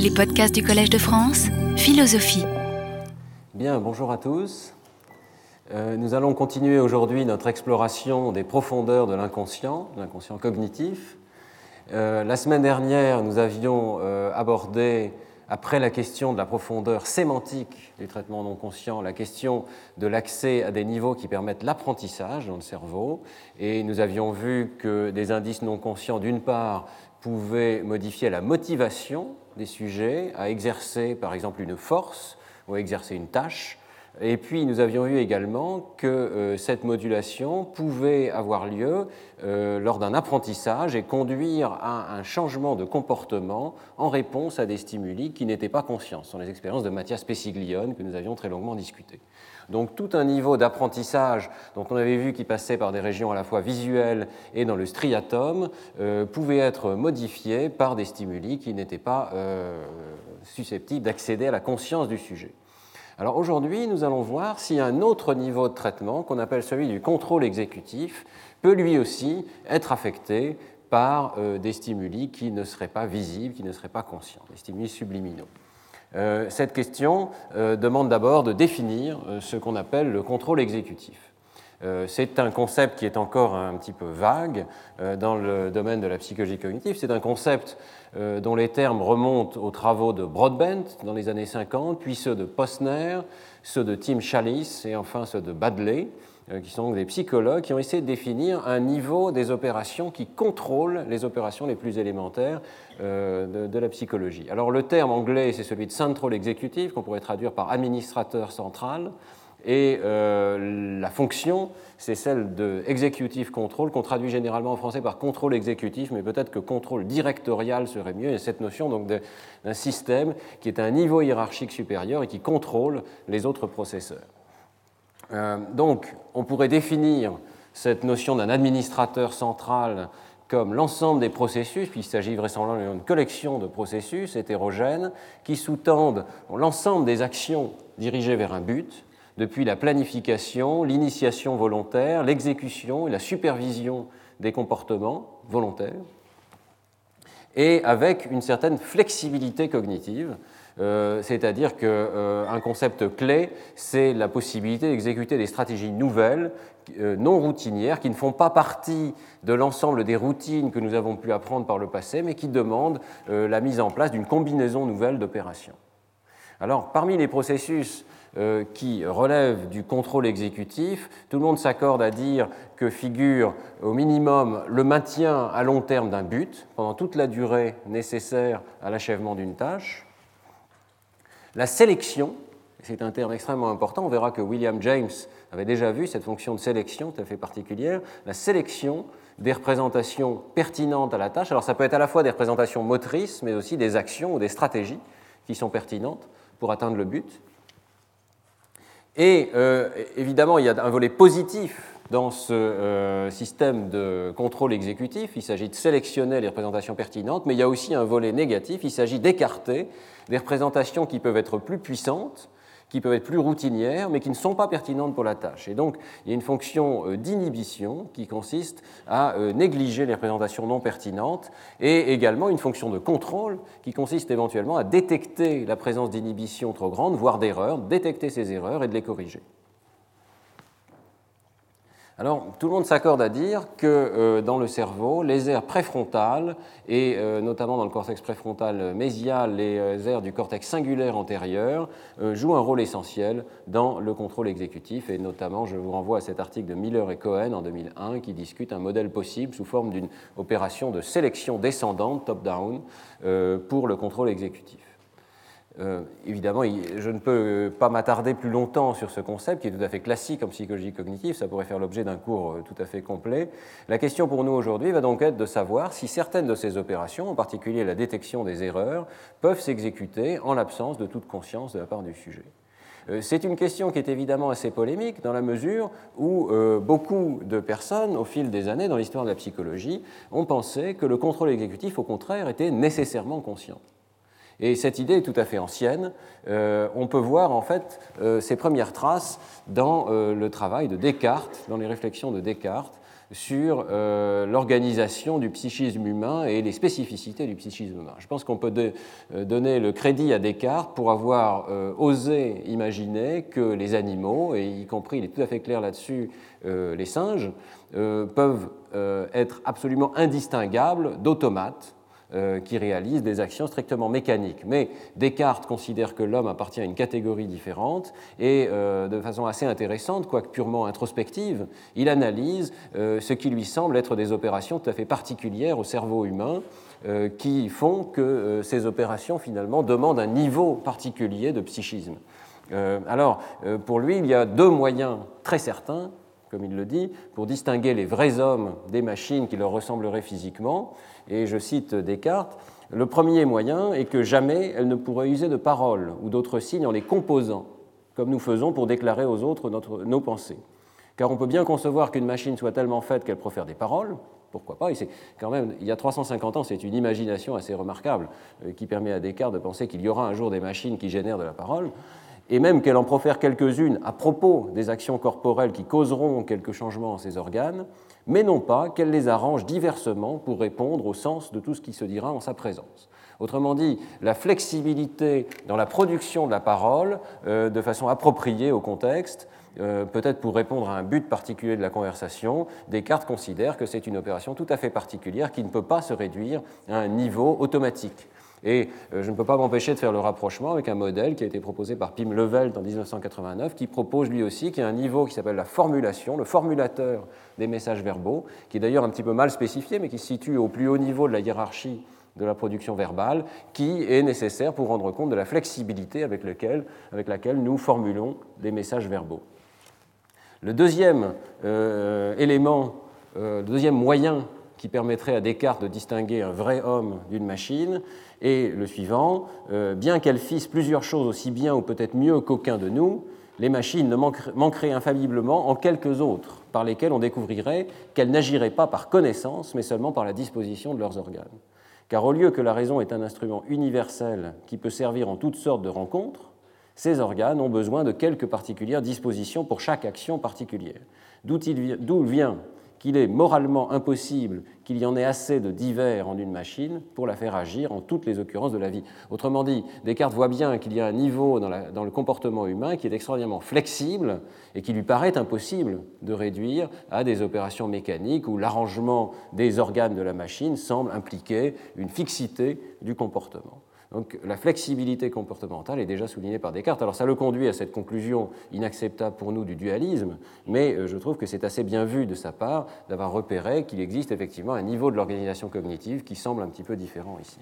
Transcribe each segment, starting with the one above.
Les podcasts du Collège de France, philosophie. Bien, bonjour à tous. Euh, nous allons continuer aujourd'hui notre exploration des profondeurs de l'inconscient, l'inconscient cognitif. Euh, la semaine dernière, nous avions euh, abordé, après la question de la profondeur sémantique du traitement non conscient, la question de l'accès à des niveaux qui permettent l'apprentissage dans le cerveau. Et nous avions vu que des indices non conscients, d'une part, pouvaient modifier la motivation des sujets à exercer, par exemple, une force ou à exercer une tâche, et puis nous avions vu également que euh, cette modulation pouvait avoir lieu euh, lors d'un apprentissage et conduire à un changement de comportement en réponse à des stimuli qui n'étaient pas conscients. Ce sont les expériences de Mathias Pessiglione que nous avions très longuement discutées. Donc tout un niveau d'apprentissage, dont on avait vu qui passait par des régions à la fois visuelles et dans le striatum, euh, pouvait être modifié par des stimuli qui n'étaient pas susceptibles d'accéder à la conscience du sujet. Alors aujourd'hui, nous allons voir si un autre niveau de traitement, qu'on appelle celui du contrôle exécutif, peut lui aussi être affecté par euh, des stimuli qui ne seraient pas visibles, qui ne seraient pas conscients, des stimuli subliminaux. Euh, cette question euh, demande d'abord de définir ce qu'on appelle le contrôle exécutif. C'est un concept qui est encore un petit peu vague dans le domaine de la psychologie cognitive. C'est un concept euh, dont les termes remontent aux travaux de Broadbent dans les années 50, puis ceux de Posner, ceux de Tim Chalice et enfin ceux de Badley, euh, qui sont des psychologues qui ont essayé de définir un niveau des opérations qui contrôlent les opérations les plus élémentaires euh, de, la psychologie. Alors le terme anglais, c'est celui de central executive, qu'on pourrait traduire par administrateur central. Et euh, la fonction, c'est celle de executive control, qu'on traduit généralement en français par contrôle exécutif, mais peut-être que contrôle directorial serait mieux. A cette notion d'un système qui est à un niveau hiérarchique supérieur et qui contrôle les autres processeurs. Euh, donc, on pourrait définir cette notion d'un administrateur central comme l'ensemble des processus, puisqu'il s'agit vraisemblablement d'une collection de processus hétérogènes qui sous-tendent l'ensemble des actions dirigées vers un but, depuis la planification, l'initiation volontaire, l'exécution et la supervision des comportements volontaires, et avec une certaine flexibilité cognitive, euh, c'est-à-dire qu'un euh, concept clé, c'est la possibilité d'exécuter des stratégies nouvelles, euh, non routinières, qui ne font pas partie de l'ensemble des routines que nous avons pu apprendre par le passé, mais qui demandent la mise en place d'une combinaison nouvelle d'opérations. Alors, parmi les processus qui relève du contrôle exécutif, tout le monde s'accorde à dire que figure au minimum le maintien à long terme d'un but pendant toute la durée nécessaire à l'achèvement d'une tâche, la sélection, c'est un terme extrêmement important, on verra que William James avait déjà vu cette fonction de sélection tout à fait particulière, la sélection des représentations pertinentes à la tâche. Alors ça peut être à la fois des représentations motrices, mais aussi des actions ou des stratégies qui sont pertinentes pour atteindre le but. Et euh, évidemment, il y a un volet positif dans ce euh, système de contrôle exécutif. Il s'agit de sélectionner les représentations pertinentes, mais il y a aussi un volet négatif. Il s'agit d'écarter des représentations qui peuvent être plus puissantes qui peuvent être plus routinières, mais qui ne sont pas pertinentes pour la tâche. Et donc, il y a une fonction euh, d'inhibition qui consiste à euh, négliger les représentations non pertinentes, et également une fonction de contrôle qui consiste éventuellement à détecter la présence d'inhibition trop grande, voire d'erreurs, détecter ces erreurs et de les corriger. Alors, tout le monde s'accorde à dire que euh, dans le cerveau, les aires préfrontales, et euh, notamment dans le cortex préfrontal mésial, les euh, aires du cortex singulaire antérieur, jouent un rôle essentiel dans le contrôle exécutif. Et notamment, je vous renvoie à cet article de Miller et Cohen en 2001 qui discute un modèle possible sous forme d'une opération de sélection descendante, top-down, pour le contrôle exécutif. Euh, évidemment, je ne peux pas m'attarder plus longtemps sur ce concept qui est tout à fait classique en psychologie cognitive, ça pourrait faire l'objet d'un cours euh, tout à fait complet. La question pour nous aujourd'hui va donc être de savoir si certaines de ces opérations, en particulier la détection des erreurs, peuvent s'exécuter en l'absence de toute conscience de la part du sujet. Euh, c'est une question qui est évidemment assez polémique dans la mesure où beaucoup de personnes, au fil des années dans l'histoire de la psychologie, ont pensé que le contrôle exécutif, au contraire, était nécessairement conscient. Et cette idée est tout à fait ancienne. Euh, on peut voir en fait euh, ses premières traces dans euh, le travail de Descartes, dans les réflexions de Descartes, sur euh, l'organisation du psychisme humain et les spécificités du psychisme humain. Je pense qu'on peut euh, donner le crédit à Descartes pour avoir euh, osé imaginer que les animaux, et y compris, il est tout à fait clair là-dessus, les singes, peuvent être absolument indistinguables d'automates euh, qui réalisent des actions strictement mécaniques. Mais Descartes considère que l'homme appartient à une catégorie différente et euh, de façon assez intéressante, quoique purement introspective, il analyse euh, ce qui lui semble être des opérations tout à fait particulières au cerveau humain qui font que ces opérations finalement demandent un niveau particulier de psychisme. alors, pour lui, il y a deux moyens très certains comme il le dit, pour distinguer les vrais hommes des machines qui leur ressembleraient physiquement. Et je cite Descartes, le premier moyen est que jamais elle ne pourrait user de paroles ou d'autres signes en les composant, comme nous faisons pour déclarer aux autres nos pensées. Car on peut bien concevoir qu'une machine soit tellement faite qu'elle profère des paroles, pourquoi pas quand même, il y a 350 ans, c'est une imagination assez remarquable euh, qui permet à Descartes de penser qu'il y aura un jour des machines qui génèrent de la parole et même qu'elle en profère quelques-unes à propos des actions corporelles qui causeront quelques changements en ses organes, mais non pas qu'elle les arrange diversement pour répondre au sens de tout ce qui se dira en sa présence. Autrement dit, la flexibilité dans la production de la parole, euh, de façon appropriée au contexte, euh, peut-être pour répondre à un but particulier de la conversation, Descartes considère que c'est une opération tout à fait particulière qui ne peut pas se réduire à un niveau automatique. Et euh, je ne peux pas m'empêcher de faire le rapprochement avec un modèle qui a été proposé par Pim Levelt en 1989, qui propose lui aussi qu'il y a un niveau qui s'appelle la formulation, le formulateur des messages verbaux, qui est d'ailleurs un petit peu mal spécifié, mais qui se situe au plus haut niveau de la hiérarchie de la production verbale, qui est nécessaire pour rendre compte de la flexibilité avec, avec laquelle nous formulons des messages verbaux. Le deuxième euh, élément, euh, le deuxième moyen qui permettrait à Descartes de distinguer un vrai homme d'une machine, et le suivant, euh, bien qu'elles fissent plusieurs choses aussi bien ou peut-être mieux qu'aucun de nous, les machines ne manqueraient infailliblement en quelques autres, par lesquelles on découvrirait qu'elles n'agiraient pas par connaissance, mais seulement par la disposition de leurs organes. Car au lieu que la raison est un instrument universel qui peut servir en toutes sortes de rencontres, ces organes ont besoin de quelques particulières dispositions pour chaque action particulière. D'où vient qu'il est moralement impossible qu'il y en ait assez de divers en une machine pour la faire agir en toutes les occurrences de la vie. Autrement dit, Descartes voit bien qu'il y a un niveau dans, le comportement humain qui est extraordinairement flexible et qui lui paraît impossible de réduire à des opérations mécaniques où l'arrangement des organes de la machine semble impliquer une fixité du comportement. Donc la flexibilité comportementale est déjà soulignée par Descartes. Alors ça le conduit à cette conclusion inacceptable pour nous du dualisme, mais euh, je trouve que c'est assez bien vu de sa part d'avoir repéré qu'il existe effectivement un niveau de l'organisation cognitive qui semble un petit peu différent ici.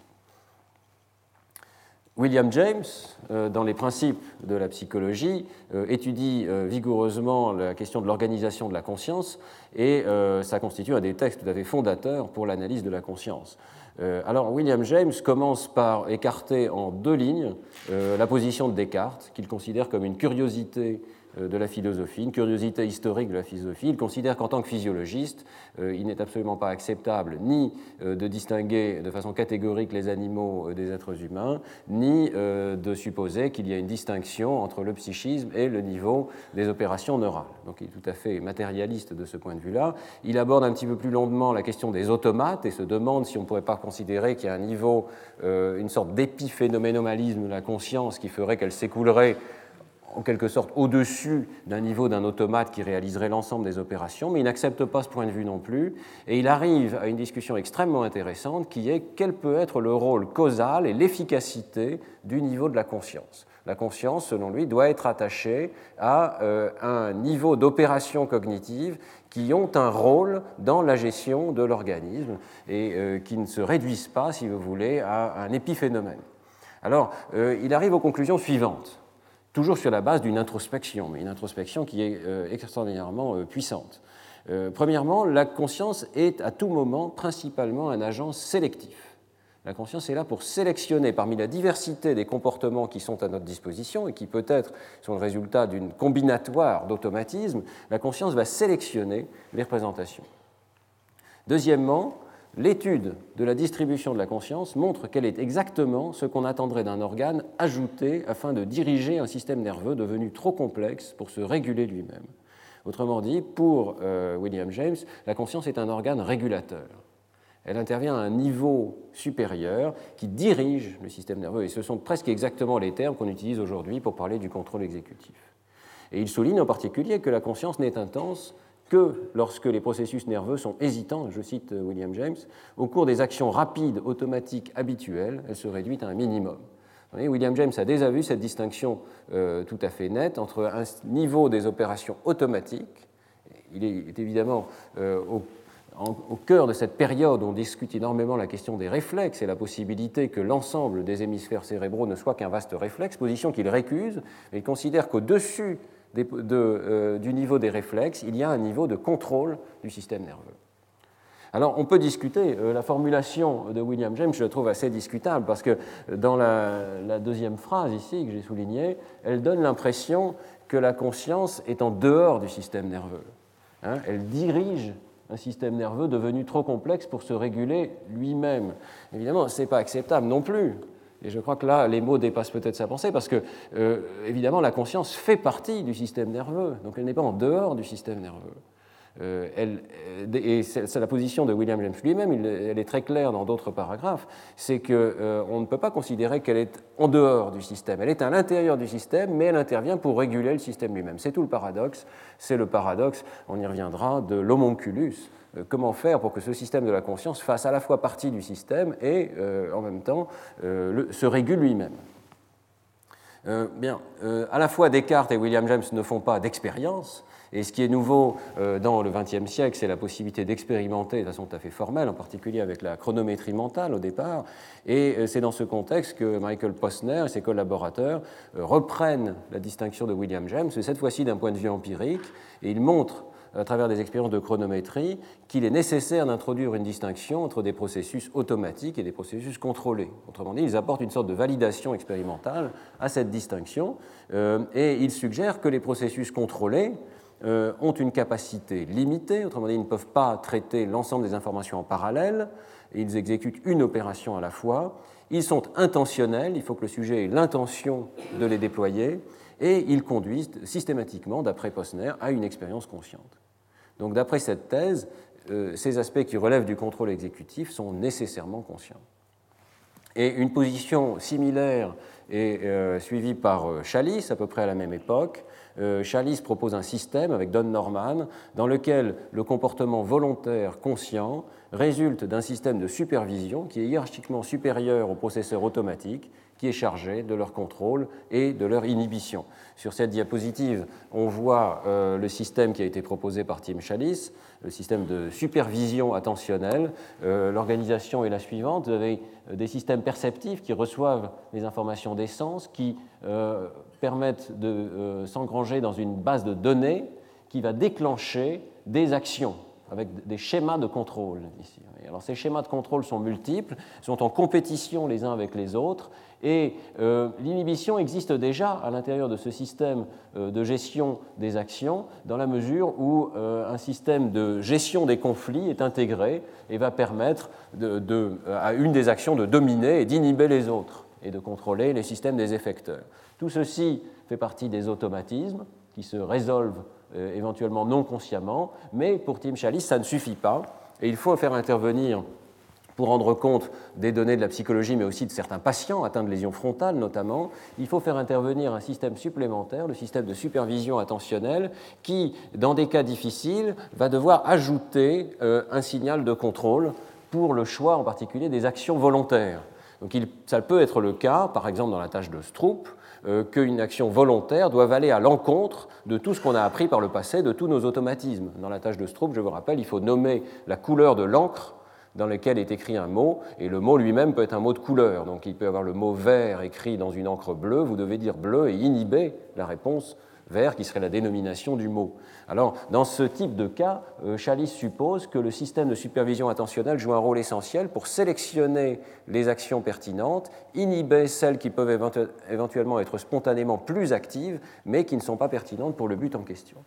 William James, euh, dans les principes de la psychologie, euh, étudie vigoureusement la question de l'organisation de la conscience et ça constitue un des textes tout fondateurs pour l'analyse de la conscience. Euh, alors William James commence par écarter en deux lignes euh, la position de Descartes, qu'il considère comme une curiosité de la philosophie, une curiosité historique de la philosophie. Il considère qu'en tant que physiologiste, euh, il n'est absolument pas acceptable ni euh, de distinguer de façon catégorique les animaux des êtres humains, ni de supposer qu'il y a une distinction entre le psychisme et le niveau des opérations neurales. Donc il est tout à fait matérialiste de ce point de vue-là. Il aborde un petit peu plus longuement la question des automates et se demande si on ne pourrait pas considérer qu'il y a un niveau, une sorte d'épiphénoménomalisme de la conscience qui ferait qu'elle s'écoulerait en quelque sorte au-dessus d'un niveau d'un automate qui réaliserait l'ensemble des opérations, mais il n'accepte pas ce point de vue non plus, et il arrive à une discussion extrêmement intéressante qui est quel peut être le rôle causal et l'efficacité du niveau de la conscience. La conscience, selon lui, doit être attachée à euh, un niveau d'opération cognitive qui ont un rôle dans la gestion de l'organisme et euh, qui ne se réduisent pas, si vous voulez, à un épiphénomène. Alors, euh, il arrive aux conclusions suivantes toujours sur la base d'une introspection, mais une introspection qui est euh, extraordinairement euh, puissante. Euh, premièrement, la conscience est à tout moment principalement un agent sélectif. La conscience est là pour sélectionner parmi la diversité des comportements qui sont à notre disposition et qui peut-être sont le résultat d'une combinatoire d'automatisme, la conscience va sélectionner les représentations. Deuxièmement, L'étude de la distribution de la conscience montre qu'elle est exactement ce qu'on attendrait d'un organe ajouté afin de diriger un système nerveux devenu trop complexe pour se réguler lui-même. Autrement dit, pour euh, William James, la conscience est un organe régulateur. Elle intervient à un niveau supérieur qui dirige le système nerveux, et ce sont presque exactement les termes qu'on utilise aujourd'hui pour parler du contrôle exécutif. Et il souligne en particulier que la conscience n'est intense que lorsque les processus nerveux sont hésitants, je cite euh, William James, au cours des actions rapides, automatiques, habituelles, elle se réduit à un minimum. William James a déjà vu cette distinction euh, tout à fait nette entre un niveau des opérations automatiques, il est évidemment euh, au, au, cœur de cette période on discute énormément la question des réflexes et la possibilité que l'ensemble des hémisphères cérébraux ne soit qu'un vaste réflexe, position qu'il récuse, il considère qu'au-dessus euh, du niveau des réflexes, il y a un niveau de contrôle du système nerveux. Alors, on peut discuter. Euh, la formulation de William James, je la trouve assez discutable parce que dans la, deuxième phrase ici que j'ai soulignée, elle donne l'impression que la conscience est en dehors du système nerveux. Hein. elle dirige un système nerveux devenu trop complexe pour se réguler lui-même. Évidemment, ce n'est pas acceptable non plus. Et je crois que là, les mots dépassent peut-être sa pensée, parce que, euh, évidemment, la conscience fait partie du système nerveux, donc elle n'est pas en dehors du système nerveux. Euh, euh, et c'est la position de William James lui-même, elle est très claire dans d'autres paragraphes, c'est qu'on on ne peut pas considérer qu'elle est en dehors du système. Elle est à l'intérieur du système, mais elle intervient pour réguler le système lui-même. C'est tout le paradoxe. C'est le paradoxe, on y reviendra, de l'homonculus, euh, comment faire pour que ce système de la conscience fasse à la fois partie du système et euh, en même temps euh, se régule lui-même. bien, à la fois Descartes et William James ne font pas d'expérience, et ce qui est nouveau dans le XXe siècle, c'est la possibilité d'expérimenter de façon tout à fait formelle, en particulier avec la chronométrie mentale au départ. Et c'est dans ce contexte que Michael Posner et ses collaborateurs reprennent la distinction de William James, cette fois-ci d'un point de vue empirique, et ils montrent à travers des expériences de chronométrie qu'il est nécessaire d'introduire une distinction entre des processus automatiques et des processus contrôlés. Autrement dit, ils apportent une sorte de validation expérimentale à cette distinction euh, et ils suggèrent que les processus contrôlés euh, ont une capacité limitée, autrement dit, ils ne peuvent pas traiter l'ensemble des informations en parallèle, ils exécutent une opération à la fois, ils sont intentionnels, il faut que le sujet ait l'intention de les déployer, et ils conduisent systématiquement, d'après Posner, à une expérience consciente. Donc d'après cette thèse, euh, ces aspects qui relèvent du contrôle exécutif sont nécessairement conscients. Et une position similaire est euh, suivie par euh, Chalice à peu près à la même époque. Chalice propose un système avec Don Norman dans lequel le comportement volontaire conscient résulte d'un système de supervision qui est hiérarchiquement supérieur au processeur automatique qui est chargé de leur contrôle et de leur inhibition. Sur cette diapositive, on voit euh, le système qui a été proposé par Tim Chalice, le système de supervision attentionnelle. Euh, l'organisation est la suivante. Vous avez euh, des systèmes perceptifs qui reçoivent les informations des sens, qui permettent de s'engranger dans une base de données qui va déclencher des actions avec des schémas de contrôle ici. Alors ces schémas de contrôle sont multiples, sont en compétition les uns avec les autres, et euh, l'inhibition existe déjà à l'intérieur de ce système euh, de gestion des actions, dans la mesure où euh, un système de gestion des conflits est intégré et va permettre à une des actions de dominer et d'inhiber les autres, et de contrôler les systèmes des effecteurs. Tout ceci fait partie des automatismes qui se résolvent éventuellement non consciemment, mais pour Tim Chalice, ça ne suffit pas, et il faut faire intervenir pour rendre compte des données de la psychologie, mais aussi de certains patients atteints de lésions frontales notamment, il faut faire intervenir un système supplémentaire, le système de supervision attentionnelle, qui, dans des cas difficiles, va devoir ajouter euh, un signal de contrôle pour le choix en particulier des actions volontaires. Donc ça peut être le cas, par exemple dans la tâche de Stroop, euh, qu'une action volontaire doit aller à l'encontre de tout ce qu'on a appris par le passé, de tous nos automatismes. Dans la tâche de Stroop, je vous rappelle, il faut nommer la couleur de l'encre dans lequel est écrit un mot, et le mot lui-même peut être un mot de couleur. Donc il peut y avoir le mot vert écrit dans une encre bleue, vous devez dire bleu et inhiber la réponse vert qui serait la dénomination du mot. Alors dans ce type de cas, euh, Chalice suppose que le système de supervision attentionnelle joue un rôle essentiel pour sélectionner les actions pertinentes, inhiber celles qui peuvent éventuellement être spontanément plus actives, mais qui ne sont pas pertinentes pour le but en question.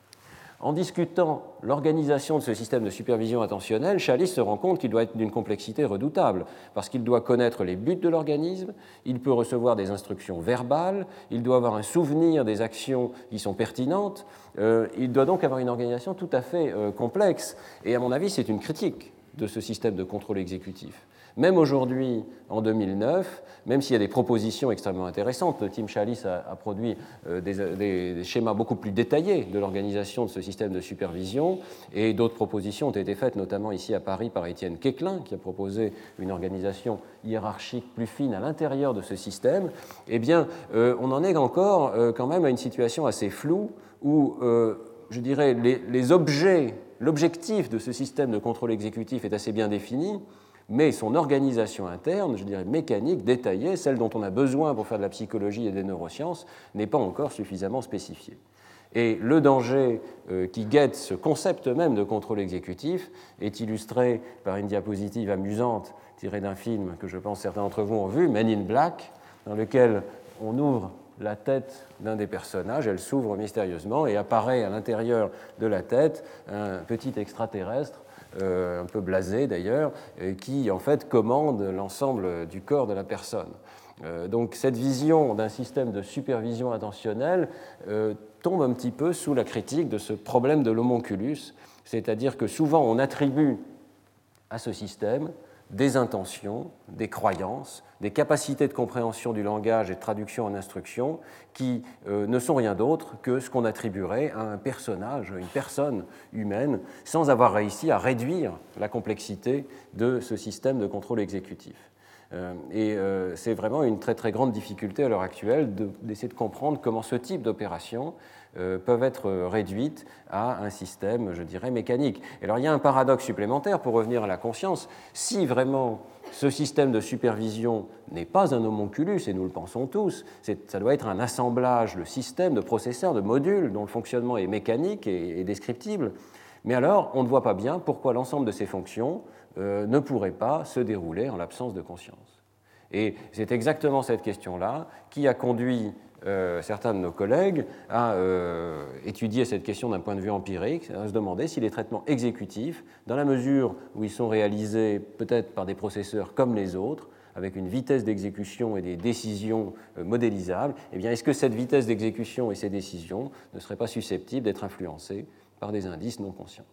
En discutant l'organisation de ce système de supervision attentionnelle, Chalice se rend compte qu'il doit être d'une complexité redoutable, parce qu'il doit connaître les buts de l'organisme, il peut recevoir des instructions verbales, il doit avoir un souvenir des actions qui sont pertinentes, euh, il doit donc avoir une organisation tout à fait euh, complexe. Et à mon avis, c'est une critique de ce système de contrôle exécutif. Même aujourd'hui, en 2009, même s'il y a des propositions extrêmement intéressantes, Tim Chalice a, produit euh, des, schémas beaucoup plus détaillés de l'organisation de ce système de supervision, et d'autres propositions ont été faites, notamment ici à Paris par Étienne Quéclin, qui a proposé une organisation hiérarchique plus fine à l'intérieur de ce système. Eh bien, euh, on en est encore euh, quand même à une situation assez floue où, je dirais, les objets, l'objectif de ce système de contrôle exécutif est assez bien défini, mais son organisation interne, je dirais mécanique, détaillée, celle dont on a besoin pour faire de la psychologie et des neurosciences, n'est pas encore suffisamment spécifiée. Et le danger euh, qui guette ce concept même de contrôle exécutif est illustré par une diapositive amusante tirée d'un film que je pense certains d'entre vous ont vu, Men in Black, dans lequel on ouvre la tête d'un des personnages, elle s'ouvre mystérieusement et apparaît à l'intérieur de la tête un petit extraterrestre un peu blasé d'ailleurs, qui en fait commande l'ensemble du corps de la personne. Euh, donc cette vision d'un système de supervision intentionnelle euh, tombe un petit peu sous la critique de ce problème de l'homonculus, c'est-à-dire que souvent on attribue à ce système des intentions, des croyances, des capacités de compréhension du langage et de traduction en instruction qui euh, ne sont rien d'autre que ce qu'on attribuerait à un personnage, une personne humaine, sans avoir réussi à réduire la complexité de ce système de contrôle exécutif. Euh, et euh, c'est vraiment une très très grande difficulté à l'heure actuelle d'essayer de, comprendre comment ce type d'opérations euh, peuvent être réduites à un système, je dirais, mécanique. alors il y a un paradoxe supplémentaire pour revenir à la conscience. Si vraiment ce système de supervision n'est pas un homonculus, et nous le pensons tous, ça doit être un assemblage, le système de processeurs, de modules dont le fonctionnement est mécanique et, descriptible, mais alors on ne voit pas bien pourquoi l'ensemble de ces fonctions euh, ne pourrait pas se dérouler en l'absence de conscience. Et c'est exactement cette question-là qui a conduit euh, certains de nos collègues à euh, étudier cette question d'un point de vue empirique, à se demander si les traitements exécutifs, dans la mesure où ils sont réalisés peut-être par des processeurs comme les autres, avec une vitesse d'exécution et des décisions euh, modélisables, eh est-ce que cette vitesse d'exécution et ces décisions ne seraient pas susceptibles d'être influencées par des indices non conscients?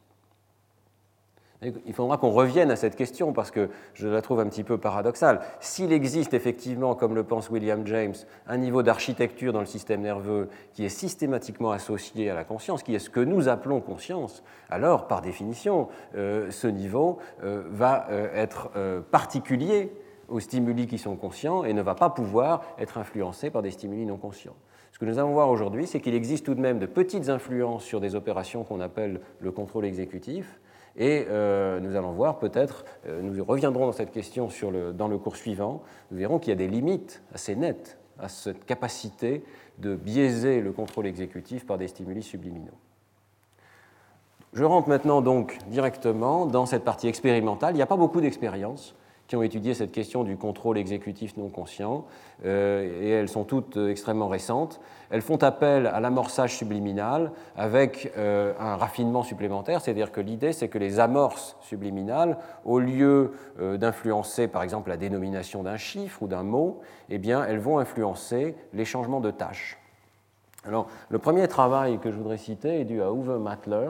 Il faudra qu'on revienne à cette question parce que je la trouve un petit peu paradoxale. S'il existe effectivement, comme le pense William James, un niveau d'architecture dans le système nerveux qui est systématiquement associé à la conscience, qui est ce que nous appelons conscience, alors par définition, euh, ce niveau euh, va euh, être particulier aux stimuli qui sont conscients et ne va pas pouvoir être influencé par des stimuli non conscients. Ce que nous allons voir aujourd'hui, c'est qu'il existe tout de même de petites influences sur des opérations qu'on appelle le contrôle exécutif, et euh, nous allons voir peut-être, euh, nous reviendrons dans cette question dans le cours suivant, nous verrons qu'il y a des limites assez nettes à cette capacité de biaiser le contrôle exécutif par des stimuli subliminaux. Je rentre maintenant donc directement dans cette partie expérimentale. Il n'y a pas beaucoup d'expériences qui ont étudié cette question du contrôle exécutif non conscient, euh, et elles sont toutes euh, extrêmement récentes. Elles font appel à l'amorçage subliminal avec euh, un raffinement supplémentaire, c'est-à-dire que l'idée c'est que les amorces subliminales, au lieu d'influencer par exemple la dénomination d'un chiffre ou d'un mot, eh bien, elles vont influencer les changements de tâches. Alors, le premier travail que je voudrais citer est dû à Uwe Matler,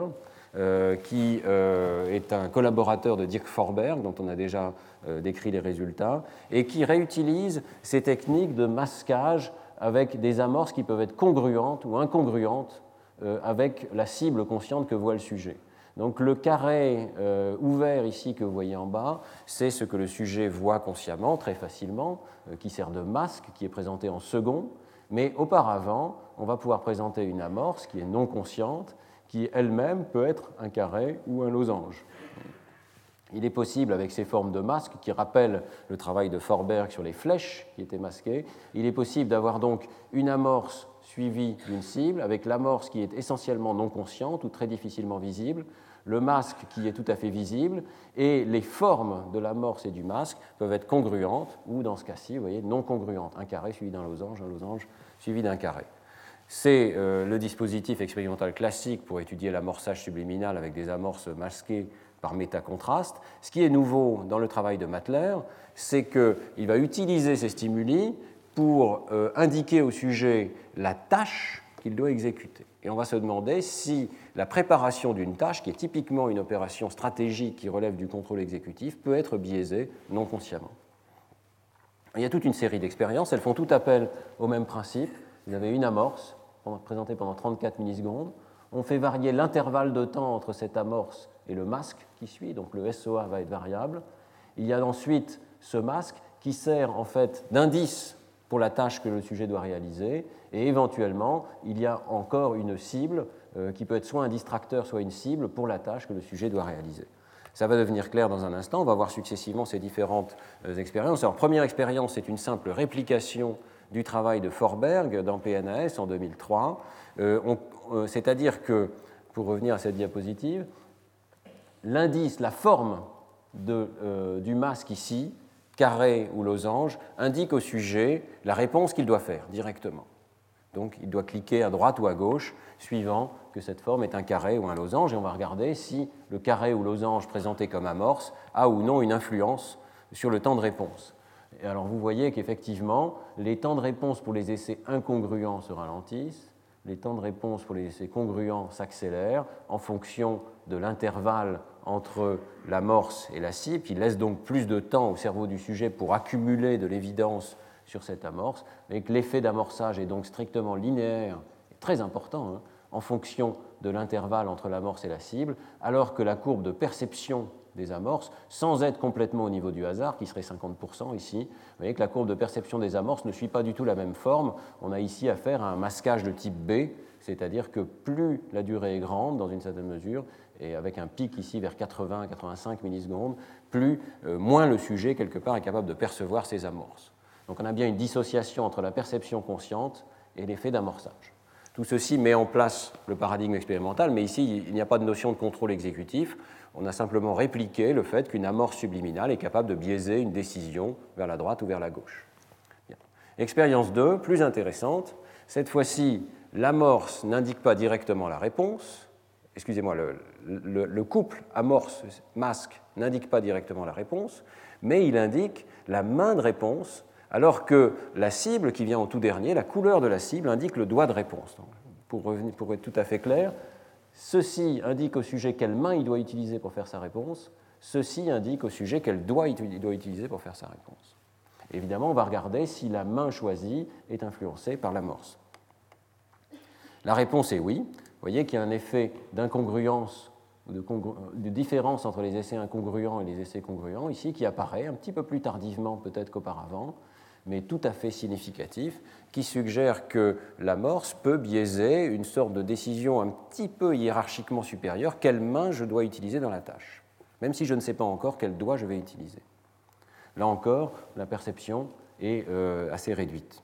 qui est un collaborateur de Dirk Forberg, dont on a déjà euh, décrit les résultats, et qui réutilise ces techniques de masquage avec des amorces qui peuvent être congruentes ou incongruentes euh, avec la cible consciente que voit le sujet. Donc le carré euh, ouvert ici que vous voyez en bas, c'est ce que le sujet voit consciemment, très facilement, qui sert de masque, qui est présenté en second, mais auparavant, on va pouvoir présenter une amorce qui est non consciente, qui elle-même peut être un carré ou un losange. Il est possible, avec ces formes de masques qui rappellent le travail de Forberg sur les flèches qui étaient masquées, il est possible d'avoir donc une amorce suivie d'une cible, avec l'amorce qui est essentiellement non consciente ou très difficilement visible, le masque qui est tout à fait visible, et les formes de l'amorce et du masque peuvent être congruentes, ou dans ce cas-ci, vous voyez, non congruentes. Un carré suivi d'un losange, un losange suivi d'un carré. C'est euh, le dispositif expérimental classique pour étudier l'amorçage subliminal avec des amorces masquées par métacontraste. Ce qui est nouveau dans le travail de Matler, c'est qu'il va utiliser ces stimuli pour euh, indiquer au sujet la tâche qu'il doit exécuter. Et on va se demander si la préparation d'une tâche, qui est typiquement une opération stratégique qui relève du contrôle exécutif, peut être biaisée non consciemment. Il y a toute une série d'expériences, elles font tout appel au même principe. Vous avez une amorce présentée pendant 34 millisecondes. On fait varier l'intervalle de temps entre cette amorce et le masque qui suit, donc le SOA va être variable. Il y a ensuite ce masque qui sert en fait d'indice pour la tâche que le sujet doit réaliser, et éventuellement, il y a encore une cible euh, qui peut être soit un distracteur, soit une cible pour la tâche que le sujet doit réaliser. Ça va devenir clair dans un instant, on va voir successivement ces différentes euh, expériences. Alors, première expérience, c'est une simple réplication du travail de Forberg dans PNAS en 2003, euh, c'est-à-dire que, pour revenir à cette diapositive, l'indice, la forme de, du masque ici, carré ou losange, indique au sujet la réponse qu'il doit faire directement. Donc il doit cliquer à droite ou à gauche, suivant que cette forme est un carré ou un losange, et on va regarder si le carré ou losange présenté comme amorce a ou non une influence sur le temps de réponse. Et alors vous voyez qu'effectivement, les temps de réponse pour les essais incongruents se ralentissent, les temps de réponse pour les essais congruents s'accélèrent en fonction de l'intervalle entre l'amorce et la cible, qui laisse donc plus de temps au cerveau du sujet pour accumuler de l'évidence sur cette amorce, mais que l'effet d'amorçage est donc strictement linéaire et très important hein, en fonction de l'intervalle entre l'amorce et la cible, alors que la courbe de perception des amorces, sans être complètement au niveau du hasard, qui serait 50% ici, vous voyez que la courbe de perception des amorces ne suit pas du tout la même forme. On a ici affaire à un masquage de type B, c'est-à-dire que plus la durée est grande, dans une certaine mesure, et avec un pic ici vers 80-85 millisecondes, plus, euh, moins le sujet, quelque part, est capable de percevoir ces amorces. Donc on a bien une dissociation entre la perception consciente et l'effet d'amorçage. Tout ceci met en place le paradigme expérimental, mais ici, il n'y a pas de notion de contrôle exécutif. On a simplement répliqué le fait qu'une amorce subliminale est capable de biaiser une décision vers la droite ou vers la gauche. Expérience 2, plus intéressante. Cette fois-ci, l'amorce n'indique pas directement la réponse, excusez-moi, le, couple amorce-masque n'indique pas directement la réponse, mais il indique la main de réponse, alors que la cible qui vient en tout dernier, la couleur de la cible, indique le doigt de réponse. pour, être tout à fait clair, ceci indique au sujet quelle main il doit utiliser pour faire sa réponse, ceci indique au sujet quel doigt il doit utiliser pour faire sa réponse. Évidemment, on va regarder si la main choisie est influencée par l'amorce. La réponse est oui. Vous voyez qu'il y a un effet d'incongruence de, différence entre les essais incongruents et les essais congruents ici qui apparaît un petit peu plus tardivement peut-être qu'auparavant, mais tout à fait significatif, qui suggère que l'amorce peut biaiser une sorte de décision un petit peu hiérarchiquement supérieure, quelle main je dois utiliser dans la tâche, même si je ne sais pas encore quel doigt je vais utiliser. Là encore, la perception est euh, assez réduite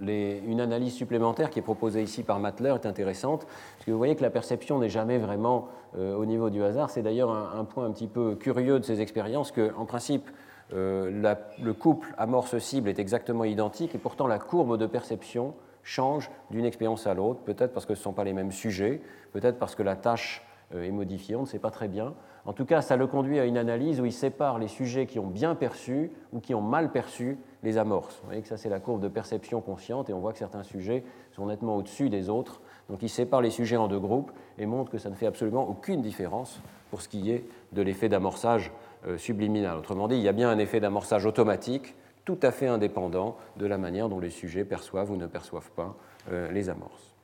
une analyse supplémentaire qui est proposée ici par Matler est intéressante, parce que vous voyez que la perception n'est jamais vraiment euh, au niveau du hasard. C'est d'ailleurs un, point un petit peu curieux de ces expériences, qu'en principe, euh, le couple amorce-cible est exactement identique, et pourtant la courbe de perception change d'une expérience à l'autre, peut-être parce que ce ne sont pas les mêmes sujets, peut-être parce que la tâche euh, est modifiée, on ne sait pas très bien. En tout cas, ça le conduit à une analyse où il sépare les sujets qui ont bien perçu ou qui ont mal perçu les amorces. Vous voyez que ça, c'est la courbe de perception consciente, et on voit que certains sujets sont nettement au-dessus des autres. Donc il sépare les sujets en deux groupes et montre que ça ne fait absolument aucune différence pour ce qui est de l'effet d'amorçage subliminal. Autrement dit, il y a bien un effet d'amorçage automatique tout à fait indépendant de la manière dont les sujets perçoivent ou ne perçoivent pas euh, les amorces.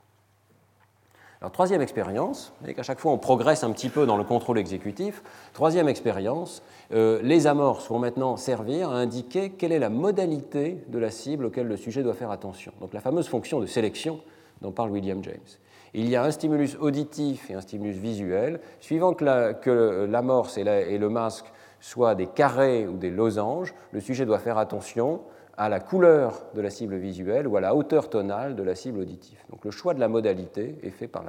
Alors, troisième expérience, vous qu'à chaque fois on progresse un petit peu dans le contrôle exécutif. Troisième expérience, euh, les amorces vont maintenant servir à indiquer quelle est la modalité de la cible auquel le sujet doit faire attention. Donc la fameuse fonction de sélection dont parle William James. Il y a un stimulus auditif et un stimulus visuel. Suivant que l'amorce et le masque soient des carrés ou des losanges, le sujet doit faire attention à la couleur de la cible visuelle ou à la hauteur tonale de la cible auditive. Donc le choix de la modalité est fait par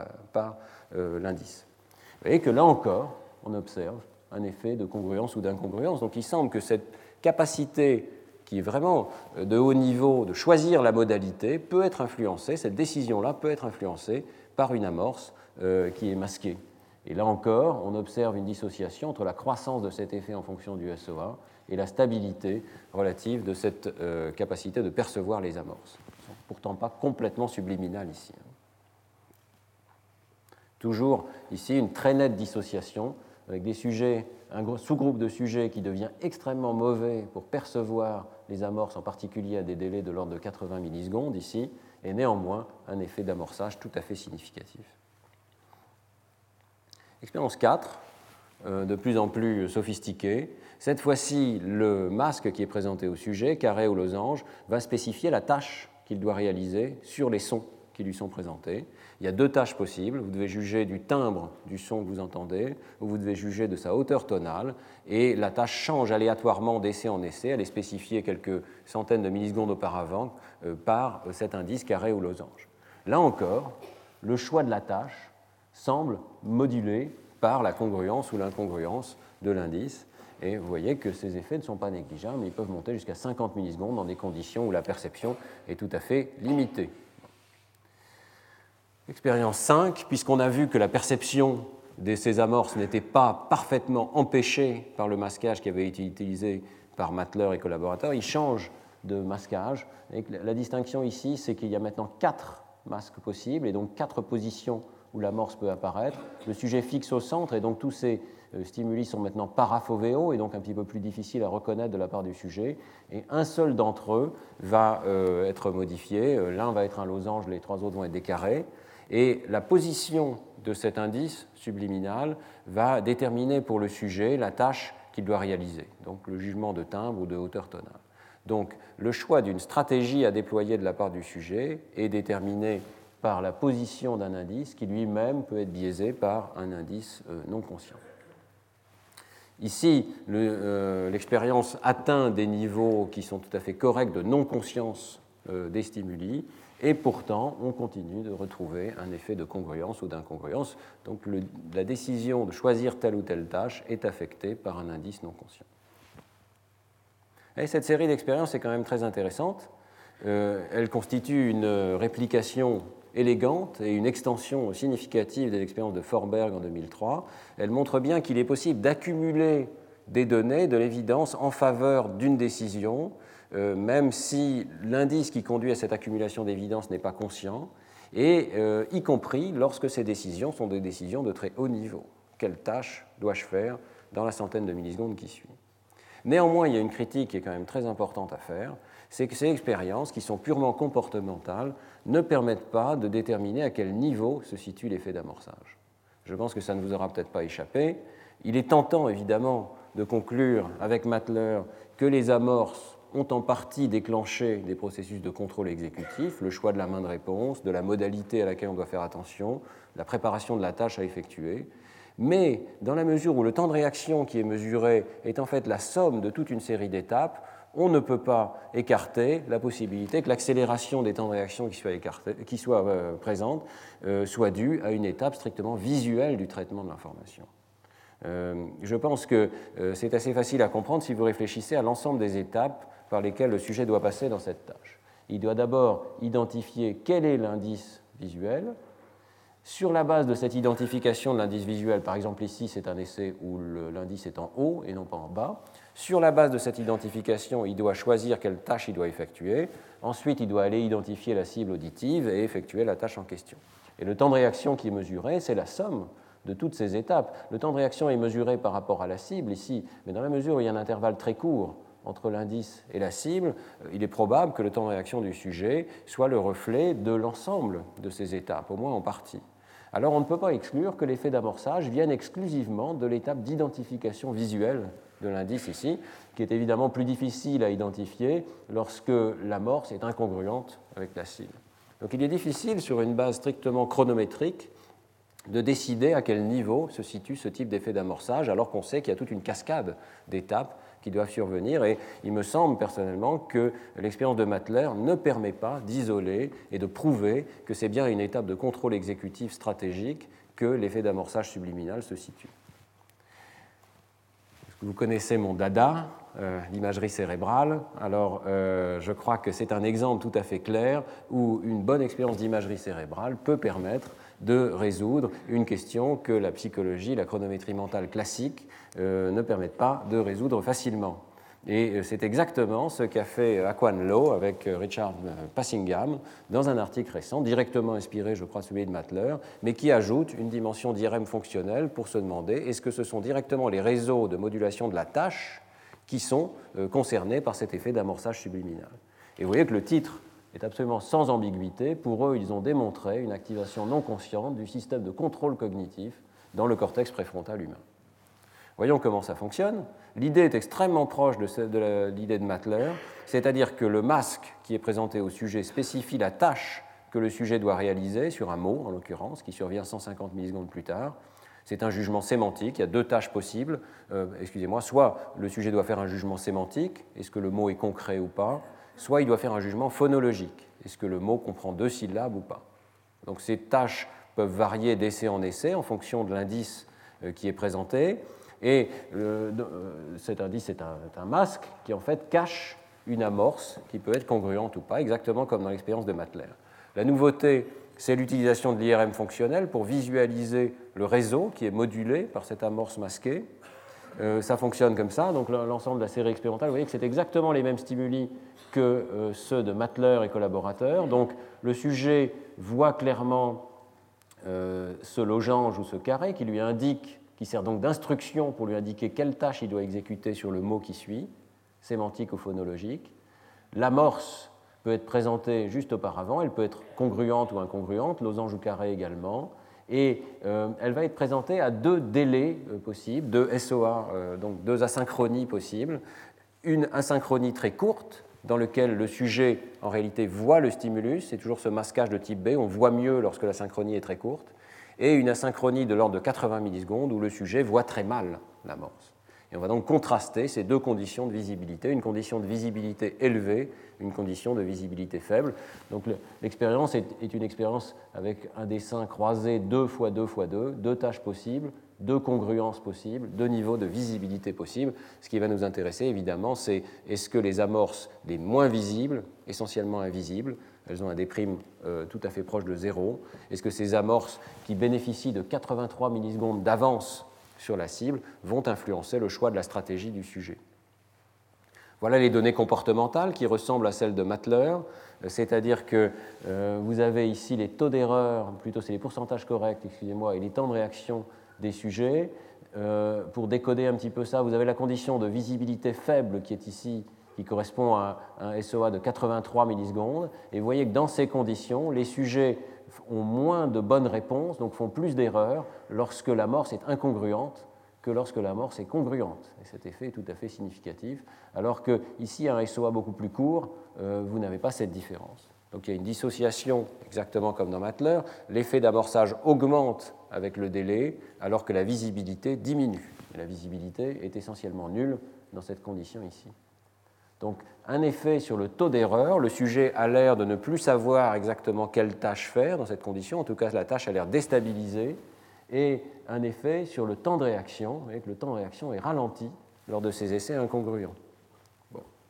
euh, l'indice. Vous voyez que là encore, on observe un effet de congruence ou d'incongruence. Donc il semble que cette capacité qui est vraiment de haut niveau, de choisir la modalité, peut être influencée, cette décision-là peut être influencée par une amorce qui est masquée. Et là encore, on observe une dissociation entre la croissance de cet effet en fonction du SOA et la stabilité relative de cette euh, capacité de percevoir les amorces. Pourtant pas complètement subliminales ici. Hein. Toujours ici une très nette dissociation avec des sujets, un sous-groupe de sujets qui devient extrêmement mauvais pour percevoir les amorces, en particulier à des délais de l'ordre de 80 millisecondes ici, et néanmoins un effet d'amorçage tout à fait significatif. Expérience 4, euh, de plus en plus sophistiquée. Cette fois-ci, le masque qui est présenté au sujet, carré ou losange, va spécifier la tâche qu'il doit réaliser sur les sons qui lui sont présentés. Il y a deux tâches possibles. Vous devez juger du timbre du son que vous entendez, ou vous devez juger de sa hauteur tonale. Et la tâche change aléatoirement d'essai en essai. Elle est spécifiée quelques centaines de millisecondes auparavant euh, par cet indice carré ou losange. Là encore, le choix de la tâche semble modulé par la congruence ou l'incongruence de l'indice. Et vous voyez que ces effets ne sont pas négligeables, mais ils peuvent monter jusqu'à 50 millisecondes dans des conditions où la perception est tout à fait limitée. Expérience 5, puisqu'on a vu que la perception de ces amorces n'était pas parfaitement empêchée par le masquage qui avait été utilisé par Matler et collaborateurs, il change de masquage. La distinction ici, c'est qu'il y a maintenant quatre masques possibles et donc quatre positions où l'amorce peut apparaître. Le sujet fixe au centre et donc tous ces euh, stimuli sont maintenant parafovéaux et donc un petit peu plus difficiles à reconnaître de la part du sujet. Et un seul d'entre eux va euh, être modifié. Euh, l'un va être un losange, les trois autres vont être des carrés. Et la position de cet indice subliminal va déterminer pour le sujet la tâche qu'il doit réaliser, donc le jugement de timbre ou de hauteur tonale. Donc le choix d'une stratégie à déployer de la part du sujet est déterminé par la position d'un indice qui lui-même peut être biaisé par un indice euh, non conscient. Ici, euh, l'expérience atteint des niveaux qui sont tout à fait corrects de non-conscience euh, des stimuli, et pourtant, on continue de retrouver un effet de congruence ou d'incongruence. Donc la décision de choisir telle ou telle tâche est affectée par un indice non conscient. Et cette série d'expériences est quand même très intéressante. elle constitue une réplication élégante et une extension significative de l'expérience de Forberg en 2003. Elle montre bien qu'il est possible d'accumuler des données, de l'évidence en faveur d'une décision, euh, même si l'indice qui conduit à cette accumulation d'évidence n'est pas conscient, et euh, y compris lorsque ces décisions sont des décisions de très haut niveau. Quelle tâche dois-je faire dans la centaine de millisecondes qui suit Néanmoins, il y a une critique qui est quand même très importante à faire, c'est que ces expériences, qui sont purement comportementales, ne permettent pas de déterminer à quel niveau se situe l'effet d'amorçage. Je pense que ça ne vous aura peut-être pas échappé. Il est tentant, évidemment, de conclure avec Matler que les amorces ont en partie déclenché des processus de contrôle exécutif, le choix de la main de réponse, de la modalité à laquelle on doit faire attention, la préparation de la tâche à effectuer. Mais dans la mesure où le temps de réaction qui est mesuré est en fait la somme de toute une série d'étapes, on ne peut pas écarter la possibilité que l'accélération des temps de réaction qui soit, euh, présente euh, soit due à une étape strictement visuelle du traitement de l'information. Euh, je pense que c'est assez facile à comprendre si vous réfléchissez à l'ensemble des étapes par lesquelles le sujet doit passer dans cette tâche. Il doit d'abord identifier quel est l'indice visuel, sur la base de cette identification de l'indice visuel, par exemple ici c'est un essai où l'indice est en haut et non pas en bas, sur la base de cette identification, il doit choisir quelle tâche il doit effectuer. Ensuite, il doit aller identifier la cible auditive et effectuer la tâche en question. Et le temps de réaction qui est mesuré, c'est la somme de toutes ces étapes. Le temps de réaction est mesuré par rapport à la cible ici, mais dans la mesure où il y a un intervalle très court entre l'indice et la cible, euh, il est probable que le temps de réaction du sujet soit le reflet de l'ensemble de ces étapes, au moins en partie alors on ne peut pas exclure que l'effet d'amorçage vienne exclusivement de l'étape d'identification visuelle de l'indice ici, qui est évidemment plus difficile à identifier lorsque l'amorce est incongruente avec la cible. Donc il est difficile, sur une base strictement chronométrique, de décider à quel niveau se situe ce type d'effet d'amorçage, alors qu'on sait qu'il y a toute une cascade d'étapes qui doivent survenir. Et il me semble personnellement que l'expérience de Matler ne permet pas d'isoler et de prouver que c'est bien une étape de contrôle exécutif stratégique que l'effet d'amorçage subliminal se situe. Vous connaissez mon dada, euh, l'imagerie cérébrale, alors euh, je crois que c'est un exemple tout à fait clair où une bonne expérience d'imagerie cérébrale peut permettre de résoudre une question que la psychologie, la chronométrie mentale classique ne permettent pas de résoudre facilement. Et euh, c'est exactement ce qu'a fait Aquan Lowe avec euh, Richard euh, Passingham dans un article récent, directement inspiré, je crois, celui de Matler, mais qui ajoute une dimension d'IRM fonctionnelle pour se demander est-ce que ce sont directement les réseaux de modulation de la tâche qui sont concernés par cet effet d'amorçage subliminal? Et vous voyez que le titre est absolument sans ambiguïté. Pour eux, ils ont démontré une activation non consciente du système de contrôle cognitif dans le cortex préfrontal humain. Voyons comment ça fonctionne. L'idée est extrêmement proche de, l'idée de Matler, c'est-à-dire que le masque qui est présenté au sujet spécifie la tâche que le sujet doit réaliser sur un mot, en l'occurrence, qui survient 150 millisecondes plus tard. C'est un jugement sémantique, il y a deux tâches possibles. Euh, excusez-moi, soit le sujet doit faire un jugement sémantique, est-ce que le mot est concret ou pas, soit il doit faire un jugement phonologique, est-ce que le mot comprend deux syllabes ou pas. Donc ces tâches peuvent varier d'essai en essai en fonction de l'indice euh, qui est présenté. Et euh, cet indice est un, masque qui en fait cache une amorce qui peut être congruente ou pas, exactement comme dans l'expérience de Matler. La nouveauté, c'est l'utilisation de l'IRM fonctionnel pour visualiser le réseau qui est modulé par cette amorce masquée. Euh, ça fonctionne comme ça, donc l'ensemble de la série expérimentale, vous voyez que c'est exactement les mêmes stimuli que euh, ceux de Matler et collaborateurs. Donc le sujet voit clairement ce logange ou ce carré qui lui indique qui sert donc d'instruction pour lui indiquer quelle tâche il doit exécuter sur le mot qui suit, sémantique ou phonologique. L'amorce peut être présentée juste auparavant, elle peut être congruente ou incongruente, losange ou carré également, et euh, elle va être présentée à deux délais euh, possibles, deux SOA, euh, donc deux asynchronies possibles. Une asynchronie très courte, dans laquelle le sujet en réalité voit le stimulus, c'est toujours ce masquage de type B, on voit mieux lorsque la synchronie est très courte, et une asynchronie de l'ordre de 80 millisecondes où le sujet voit très mal l'amorce. Et on va donc contraster ces deux conditions de visibilité, une condition de visibilité élevée, une condition de visibilité faible. Donc l'expérience est, une expérience avec un dessin croisé 2 fois 2 fois 2, deux tâches possibles, deux congruences possibles, deux niveaux de visibilité possibles. Ce qui va nous intéresser évidemment, c'est est-ce que les amorces les moins visibles, essentiellement invisibles, elles ont un déprime euh, tout à fait proche de zéro. Est-ce que ces amorces qui bénéficient de 83 millisecondes d'avance sur la cible vont influencer le choix de la stratégie du sujet? Voilà les données comportementales qui ressemblent à celles de Matler, euh, c'est-à-dire que euh, vous avez ici les taux d'erreur, plutôt c'est les pourcentages corrects, excusez-moi, et les temps de réaction des sujets. pour décoder un petit peu ça, vous avez la condition de visibilité faible qui est ici qui correspond à un SOA de 83 millisecondes. Et vous voyez que dans ces conditions, les sujets ont moins de bonnes réponses, donc font plus d'erreurs lorsque l'amorce est incongruente que lorsque l'amorce est congruente. Et cet effet est tout à fait significatif, alors que ici, un SOA beaucoup plus court, euh, vous n'avez pas cette différence. Donc il y a une dissociation, exactement comme dans Matler. L'effet d'amorçage augmente avec le délai, alors que la visibilité diminue. La visibilité est essentiellement nulle dans cette condition ici. Donc un effet sur le taux d'erreur, le sujet a l'air de ne plus savoir exactement quelle tâche faire dans cette condition, en tout cas la tâche a l'air déstabilisée, et un effet sur le temps de réaction, voyez que le temps de réaction est ralenti lors de ces essais incongruents.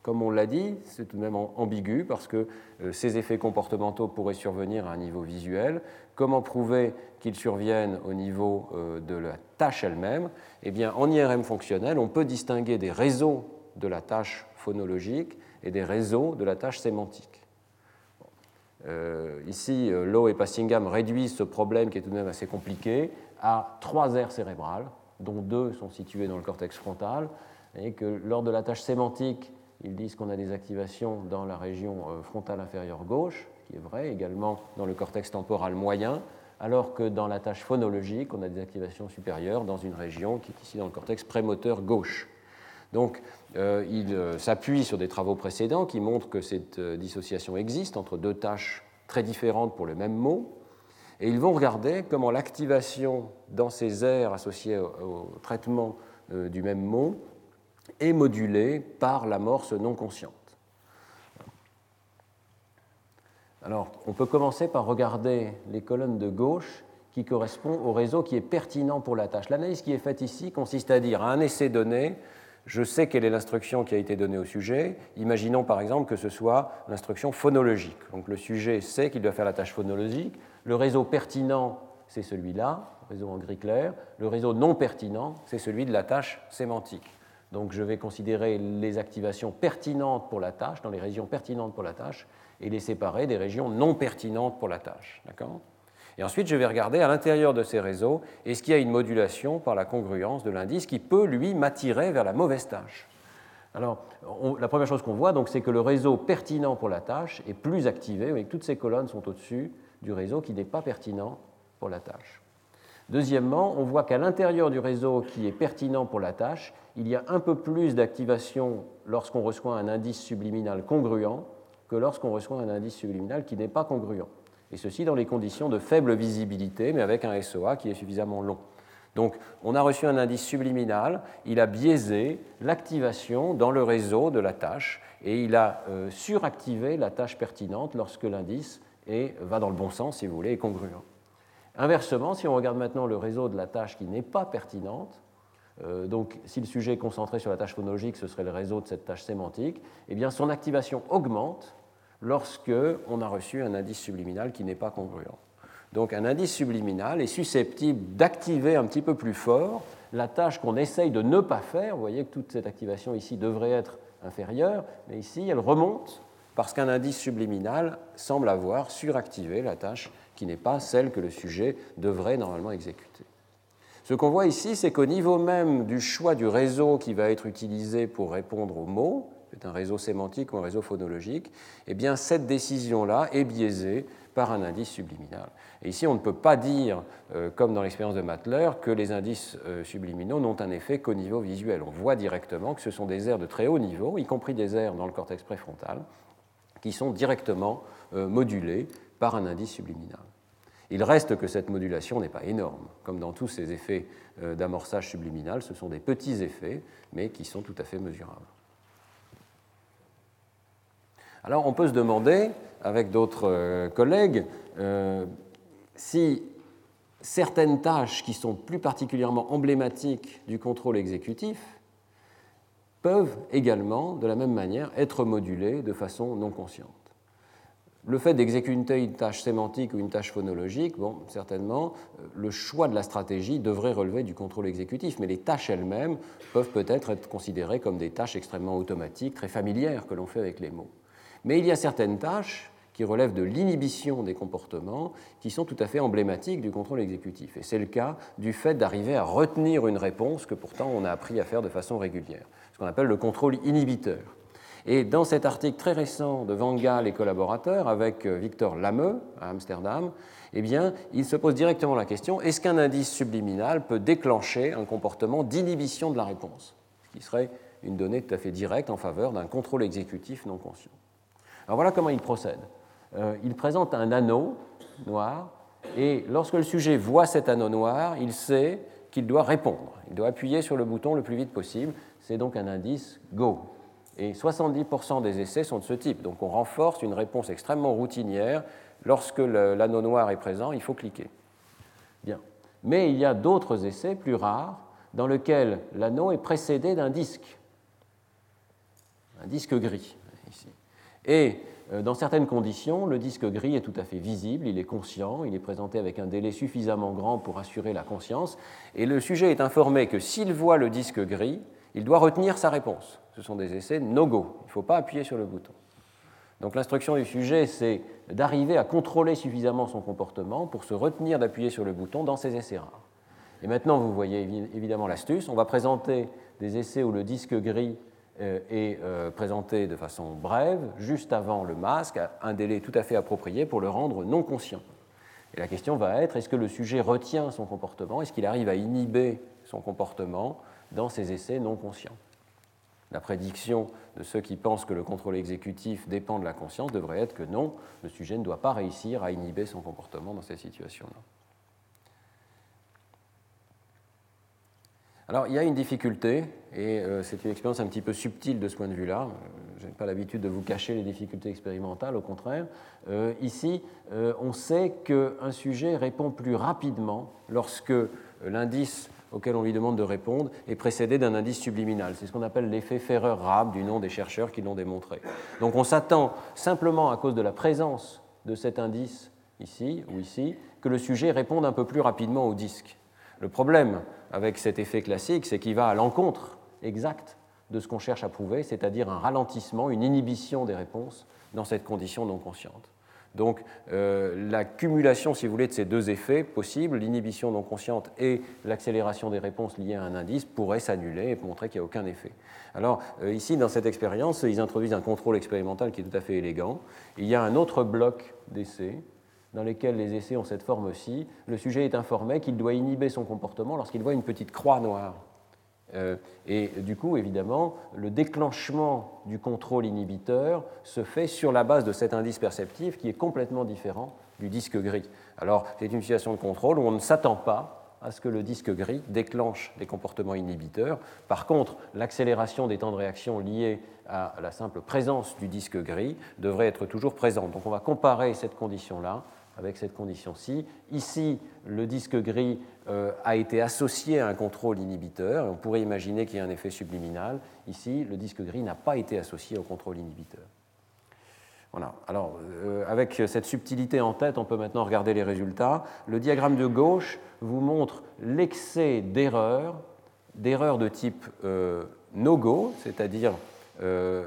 Comme on l'a dit, c'est tout de même ambigu parce que euh, ces effets comportementaux pourraient survenir à un niveau visuel. Comment prouver qu'ils surviennent au niveau euh, de la tâche elle-même? Eh bien, en IRM fonctionnel, on peut distinguer des réseaux de la tâche phonologique et des réseaux de la tâche sémantique. Euh, ici, euh, Lowe et Passingham réduisent ce problème qui est tout de même assez compliqué à trois aires cérébrales, dont deux sont situées dans le cortex frontal, et que lors de la tâche sémantique, ils disent qu'on a des activations dans la région euh, frontale inférieure gauche, qui est vrai, également dans le cortex temporal moyen, alors que dans la tâche phonologique, on a des activations supérieures dans une région qui est ici dans le cortex prémoteur gauche. Donc, euh, il euh, s'appuie sur des travaux précédents qui montrent que cette euh, dissociation existe entre deux tâches très différentes pour le même mot. Et ils vont regarder comment l'activation dans ces aires associées au, traitement du même mot est modulée par l'amorce non consciente. Alors, on peut commencer par regarder les colonnes de gauche qui correspondent au réseau qui est pertinent pour la tâche. L'analyse qui est faite ici consiste à dire à un essai donné, Je sais quelle est l'instruction qui a été donnée au sujet. Imaginons par exemple que ce soit l'instruction phonologique. Donc le sujet sait qu'il doit faire la tâche phonologique. Le réseau pertinent, c'est celui-là, réseau en gris clair. Le réseau non pertinent, c'est celui de la tâche sémantique. Donc je vais considérer les activations pertinentes pour la tâche, dans les régions pertinentes pour la tâche, et les séparer des régions non pertinentes pour la tâche. Et ensuite, je vais regarder à l'intérieur de ces réseaux, est-ce qu'il y a une modulation par la congruence de l'indice qui peut, lui, m'attirer vers la mauvaise tâche? Alors, la première chose qu'on voit, c'est que le réseau pertinent pour la tâche est plus activé, et que toutes ces colonnes sont au-dessus du réseau qui n'est pas pertinent pour la tâche. Deuxièmement, on voit qu'à l'intérieur du réseau qui est pertinent pour la tâche, il y a un peu plus d'activation lorsqu'on reçoit un indice subliminal congruent que lorsqu'on reçoit un indice subliminal qui n'est pas congruent. Et ceci dans les conditions de faible visibilité, mais avec un SOA qui est suffisamment long. Donc, on a reçu un indice subliminal, il a biaisé l'activation dans le réseau de la tâche et il a euh, suractivé la tâche pertinente lorsque l'indice va dans le bon sens, si vous voulez, et congruent. Inversement, si on regarde maintenant le réseau de la tâche qui n'est pas pertinente, euh, donc si le sujet est concentré sur la tâche phonologique, ce serait le réseau de cette tâche sémantique, eh bien son activation augmente lorsque on a reçu un indice subliminal qui n'est pas congruent. Donc un indice subliminal est susceptible d'activer un petit peu plus fort la tâche qu'on essaye de ne pas faire. Vous voyez que toute cette activation ici devrait être inférieure, mais ici elle remonte parce qu'un indice subliminal semble avoir suractivé la tâche qui n'est pas celle que le sujet devrait normalement exécuter. Ce qu'on voit ici, c'est qu'au niveau même du choix du réseau qui va être utilisé pour répondre aux mots, c'est un réseau sémantique ou un réseau phonologique, eh bien cette décision-là est biaisée par un indice subliminal. Et ici, on ne peut pas dire, euh, comme dans l'expérience de Matler, que les indices euh, subliminaux n'ont un effet qu'au niveau visuel. On voit directement que ce sont des aires de très haut niveau, y compris des aires dans le cortex préfrontal, qui sont directement euh, modulées par un indice subliminal. Il reste que cette modulation n'est pas énorme. Comme dans tous ces effets euh, d'amorçage subliminal, ce sont des petits effets, mais qui sont tout à fait mesurables. Alors on peut se demander, avec d'autres euh, collègues, euh, si certaines tâches qui sont plus particulièrement emblématiques du contrôle exécutif peuvent également, de la même manière, être modulées de façon non consciente. Le fait d'exécuter une tâche sémantique ou une tâche phonologique, bon, certainement, euh, le choix de la stratégie devrait relever du contrôle exécutif, mais les tâches elles-mêmes peuvent peut-être être considérées comme des tâches extrêmement automatiques, très familières que l'on fait avec les mots. Mais il y a certaines tâches qui relèvent de l'inhibition des comportements qui sont tout à fait emblématiques du contrôle exécutif. Et c'est le cas du fait d'arriver à retenir une réponse que pourtant on a appris à faire de façon régulière, ce qu'on appelle le contrôle inhibiteur. Et dans cet article très récent de Van Gaal et collaborateurs avec euh, Victor Lameux à Amsterdam, eh bien, il se pose directement la question est-ce qu'un indice subliminal peut déclencher un comportement d'inhibition de la réponse? Ce qui serait une donnée tout à fait directe en faveur d'un contrôle exécutif non conscient. Alors voilà comment il procède. Euh, il présente un anneau noir et lorsque le sujet voit cet anneau noir, il sait qu'il doit répondre. Il doit appuyer sur le bouton le plus vite possible. C'est donc un indice Go. Et 70% des essais sont de ce type. Donc on renforce une réponse extrêmement routinière. Lorsque l'anneau noir est présent, il faut cliquer. Bien. Mais il y a d'autres essais plus rares dans lesquels l'anneau est précédé d'un disque, un disque gris. Et euh, dans certaines conditions, le disque gris est tout à fait visible, il est conscient, il est présenté avec un délai suffisamment grand pour assurer la conscience, et le sujet est informé que s'il voit le disque gris, il doit retenir sa réponse. Ce sont des essais no-go. Il ne faut pas appuyer sur le bouton. Donc l'instruction du sujet, c'est d'arriver à contrôler suffisamment son comportement pour se retenir d'appuyer sur le bouton dans ces essais rares. Et maintenant, vous voyez évidemment l'astuce. On va présenter des essais où le disque gris est euh, présenté de façon brève, juste avant le masque, à un délai tout à fait approprié pour le rendre non conscient. Et la question va être, est-ce que le sujet retient son comportement? Est-ce qu'il arrive à inhiber son comportement dans ces essais non conscients? La prédiction de ceux qui pensent que le contrôle exécutif dépend de la conscience devrait être que non, le sujet ne doit pas réussir à inhiber son comportement dans ces situations-là. Alors, il y a une difficulté, et euh, c'est une expérience un petit peu subtile de ce point de vue-là. Je n'ai pas l'habitude de vous cacher les difficultés expérimentales, au contraire. Euh, ici, euh, on sait qu'un sujet répond plus rapidement lorsque l'indice auquel on lui demande de répondre est précédé d'un indice subliminal. C'est ce qu'on appelle l'effet Ferrer-Raab du nom des chercheurs qui l'ont démontré. Donc on s'attend simplement à cause de la présence de cet indice ici ou ici que le sujet réponde un peu plus rapidement au disque. Le problème avec cet effet classique, c'est qu'il va à l'encontre exacte de ce qu'on cherche à prouver, c'est-à-dire un ralentissement, une inhibition des réponses dans cette condition non consciente. Donc euh, la cumulation, si vous voulez, de ces deux effets possibles, l'inhibition non consciente et l'accélération des réponses liées à un indice, pourrait s'annuler et montrer qu'il n'y a aucun effet. Alors euh, ici, dans cette expérience, ils introduisent un contrôle expérimental qui est tout à fait élégant. Il y a un autre bloc d'essais dans lesquels les essais ont cette forme-ci. Le sujet est informé qu'il doit inhiber son comportement lorsqu'il voit une petite croix noire euh, et du coup, évidemment, le déclenchement du contrôle inhibiteur se fait sur la base de cet indice perceptif qui est complètement différent du disque gris. Alors, c'est une situation de contrôle où on ne s'attend pas à ce que le disque gris déclenche des comportements inhibiteurs. Par contre, l'accélération des temps de réaction liés à la simple présence du disque gris devrait être toujours présente. Donc on va comparer cette condition-là avec cette condition-ci. Ici, le disque gris euh, a été associé à un contrôle inhibiteur, on pourrait imaginer qu'il y a un effet subliminal. Ici, le disque gris n'a pas été associé au contrôle inhibiteur. Voilà. Alors, euh, avec cette subtilité en tête, on peut maintenant regarder les résultats. Le diagramme de gauche vous montre l'excès d'erreurs, d'erreurs de type euh, no-go, c'est-à-dire le,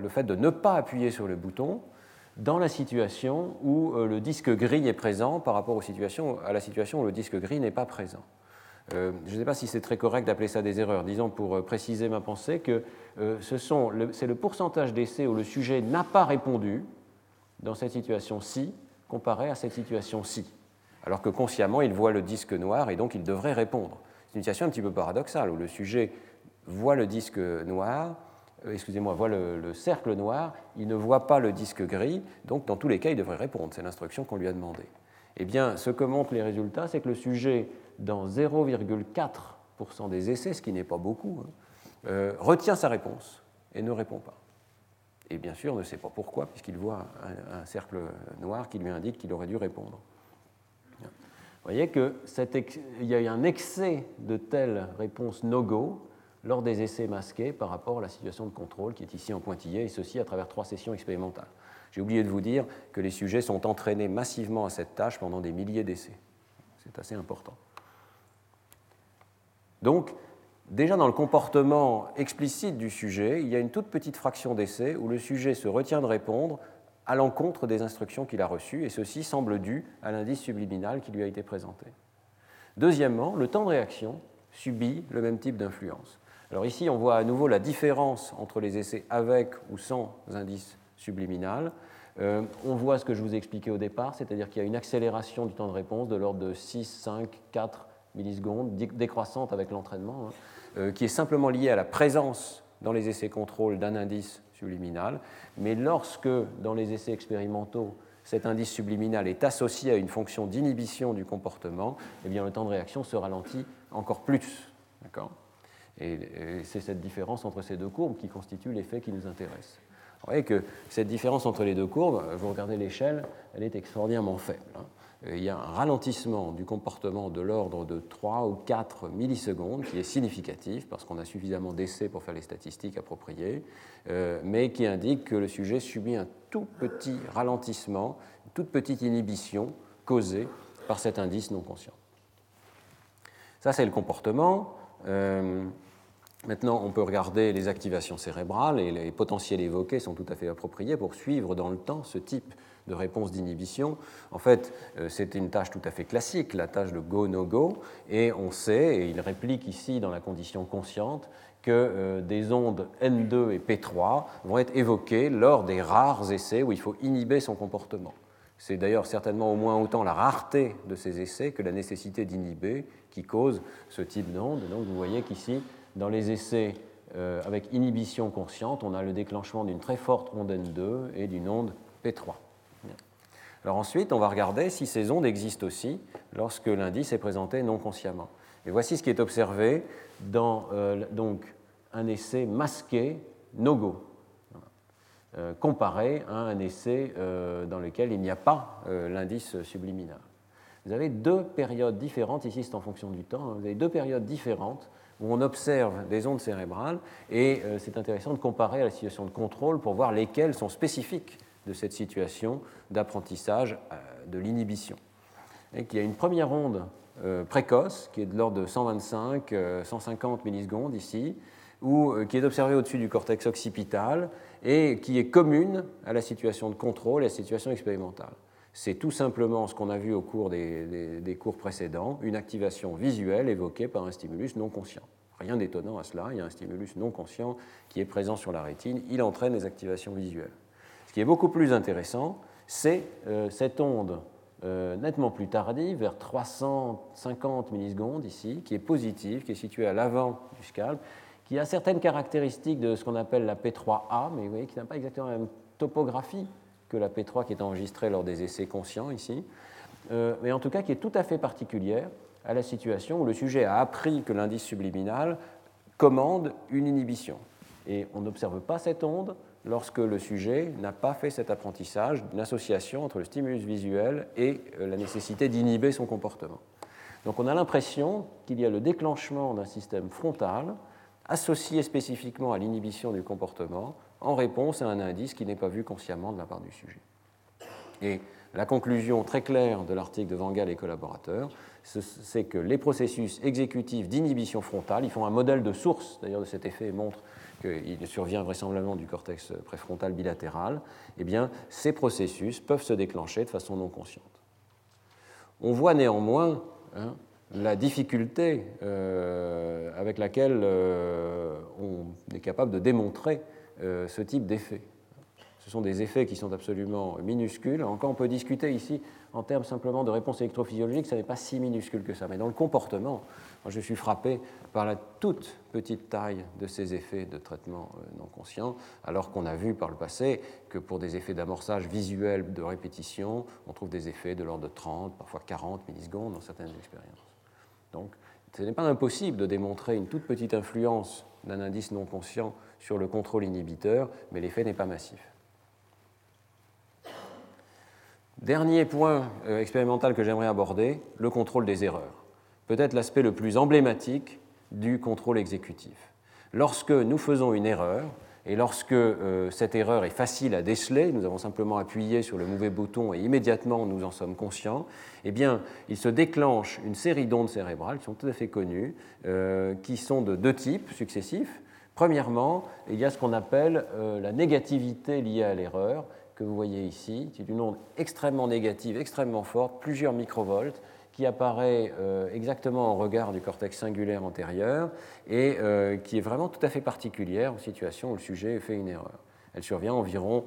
le, fait de ne pas appuyer sur le bouton, dans la situation où euh, le disque gris est présent par rapport à la situation où le disque gris n'est pas présent. Euh, je ne sais pas si c'est très correct d'appeler ça des erreurs. Disons pour euh, préciser ma pensée que c'est le pourcentage d'essais où le sujet n'a pas répondu dans cette situation-ci comparé à cette situation-ci. Alors que consciemment, il voit le disque noir et donc il devrait répondre. C'est une situation un petit peu paradoxale où le sujet voit le disque noir, excusez-moi, voit le, cercle noir, il ne voit pas le disque gris, donc dans tous les cas, il devrait répondre. C'est l'instruction qu'on lui a demandée. Eh bien, ce que montrent les résultats, c'est que le sujet, dans 0,4% des essais, ce qui n'est pas beaucoup, hein, euh, retient sa réponse et ne répond pas. Et bien sûr, ne sait pas pourquoi, puisqu'il voit un, cercle noir qui lui indique qu'il aurait dû répondre. Vous voyez qu'il y a un excès de telles réponses no-go lors des essais masqués par rapport à la situation de contrôle qui est ici en pointillé, et ceci à travers trois sessions expérimentales. J'ai oublié de vous dire que les sujets sont entraînés massivement à cette tâche pendant des milliers d'essais. C'est assez important. Donc, déjà dans le comportement explicite du sujet, il y a une toute petite fraction d'essais où le sujet se retient de répondre à l'encontre des instructions qu'il a reçues, et ceci semble dû à l'indice subliminal qui lui a été présenté. Deuxièmement, le temps de réaction subit le même type d'influence. Alors ici, on voit à nouveau la différence entre les essais avec ou sans indice subliminal. Euh, on voit ce que je vous ai expliqué au départ, c'est-à-dire qu'il y a une accélération du temps de réponse de l'ordre de 6, 5, 4 millisecondes, décroissante avec l'entraînement, hein, euh, qui est simplement liée à la présence dans les essais contrôle d'un indice subliminal. Mais lorsque, dans les essais expérimentaux, cet indice subliminal est associé à une fonction d'inhibition du comportement, eh bien, le temps de réaction se ralentit encore plus. D'accord? Et, c'est cette différence entre ces deux courbes qui constitue l'effet qui nous intéresse. Vous voyez que cette différence entre les deux courbes, vous regardez l'échelle, elle est extraordinairement faible. Hein. Il y a un ralentissement du comportement de l'ordre de 3 ou 4 millisecondes qui est significatif parce qu'on a suffisamment d'essais pour faire les statistiques appropriées, euh, mais qui indique que le sujet subit un tout petit ralentissement, une toute petite inhibition causée par cet indice non conscient. Ça, c'est le comportement. Euh, Maintenant, on peut regarder les activations cérébrales et les potentiels évoqués sont tout à fait appropriés pour suivre dans le temps ce type de réponse d'inhibition. En fait, euh, c'est une tâche tout à fait classique, la tâche de go-no-go, et on sait, et il réplique ici dans la condition consciente, que euh, des ondes N2 et P3 vont être évoquées lors des rares essais où il faut inhiber son comportement. C'est d'ailleurs certainement au moins autant la rareté de ces essais que la nécessité d'inhiber qui cause ce type d'onde. Donc vous voyez qu'ici, dans les essais euh, avec inhibition consciente, on a le déclenchement d'une très forte onde N2 et d'une onde P3. Alors ensuite, on va regarder si ces ondes existent aussi lorsque l'indice est présenté non consciemment. Et voici ce qui est observé dans euh, donc, un essai masqué no-go, euh, comparé à un essai dans lequel il n'y a pas l'indice subliminal. vous avez deux périodes différentes, ici c'est en fonction du temps, hein. vous avez deux périodes différentes où on observe des ondes cérébrales et euh, c'est intéressant de comparer à la situation de contrôle pour voir lesquelles sont spécifiques de cette situation d'apprentissage euh, de l'inhibition. Et qu'il y a une première onde euh, précoce qui est de l'ordre de 125, 150 millisecondes ici, qui est observée au-dessus du cortex occipital et qui est commune à la situation de contrôle et à la situation expérimentale. C'est tout simplement ce qu'on a vu au cours des, cours précédents, une activation visuelle évoquée par un stimulus non conscient. Rien d'étonnant à cela, il y a un stimulus non conscient qui est présent sur la rétine, il entraîne des activations visuelles. Ce qui est beaucoup plus intéressant, c'est euh, cette onde euh, nettement plus tardive, vers 350 millisecondes ici, qui est positive, qui est située à l'avant du scalp, qui a certaines caractéristiques de ce qu'on appelle la P3A, mais vous voyez qui n'a pas exactement la même topographie que la P3 qui est enregistrée lors des essais conscients ici, euh, mais en tout cas qui est tout à fait particulière à la situation où le sujet a appris que l'indice subliminal commande une inhibition. Et on n'observe pas cette onde lorsque le sujet n'a pas fait cet apprentissage d'une association entre le stimulus visuel et euh, la nécessité d'inhiber son comportement. Donc on a l'impression qu'il y a le déclenchement d'un système frontal associé spécifiquement à l'inhibition du comportement en réponse à un indice qui n'est pas vu consciemment de la part du sujet. Et la conclusion très claire de l'article de Vangal et collaborateurs, c'est que les processus exécutifs d'inhibition frontale, ils font un modèle de source d'ailleurs de cet effet et montrent qu'il survient vraisemblablement du cortex préfrontal bilatéral, eh bien, ces processus peuvent se déclencher de façon non consciente. On voit néanmoins hein, la difficulté euh, avec laquelle euh, on est capable de démontrer ce type d'effet. Ce sont des effets qui sont absolument minuscules. Encore, on peut discuter ici en termes simplement de réponse électrophysiologique, ça n'est pas si minuscule que ça. Mais dans le comportement, moi, je suis frappé par la toute petite taille de ces effets de traitement euh, non conscient, alors qu'on a vu par le passé que pour des effets d'amorçage visuel de répétition, on trouve des effets de l'ordre de 30, parfois 40 millisecondes dans certaines expériences. Donc, ce n'est pas impossible de démontrer une toute petite influence d'un indice non conscient sur le contrôle inhibiteur, mais l'effet n'est pas massif. Dernier point euh, expérimental que j'aimerais aborder, le contrôle des erreurs. Peut-être l'aspect le plus emblématique du contrôle exécutif. Lorsque nous faisons une erreur, et lorsque euh, cette erreur est facile à déceler, nous avons simplement appuyé sur le mauvais bouton et immédiatement nous en sommes conscients, eh bien, il se déclenche une série d'ondes cérébrales qui sont tout à fait connues, euh, qui sont de deux types successifs. Premièrement, il y a ce qu'on appelle euh, la négativité liée à l'erreur, que vous voyez ici, qui est une onde extrêmement négative, extrêmement forte, plusieurs microvolts, qui apparaît euh, exactement en regard du cortex singulaire antérieur et euh, qui est vraiment tout à fait particulière aux situations où le sujet fait une erreur. Elle survient environ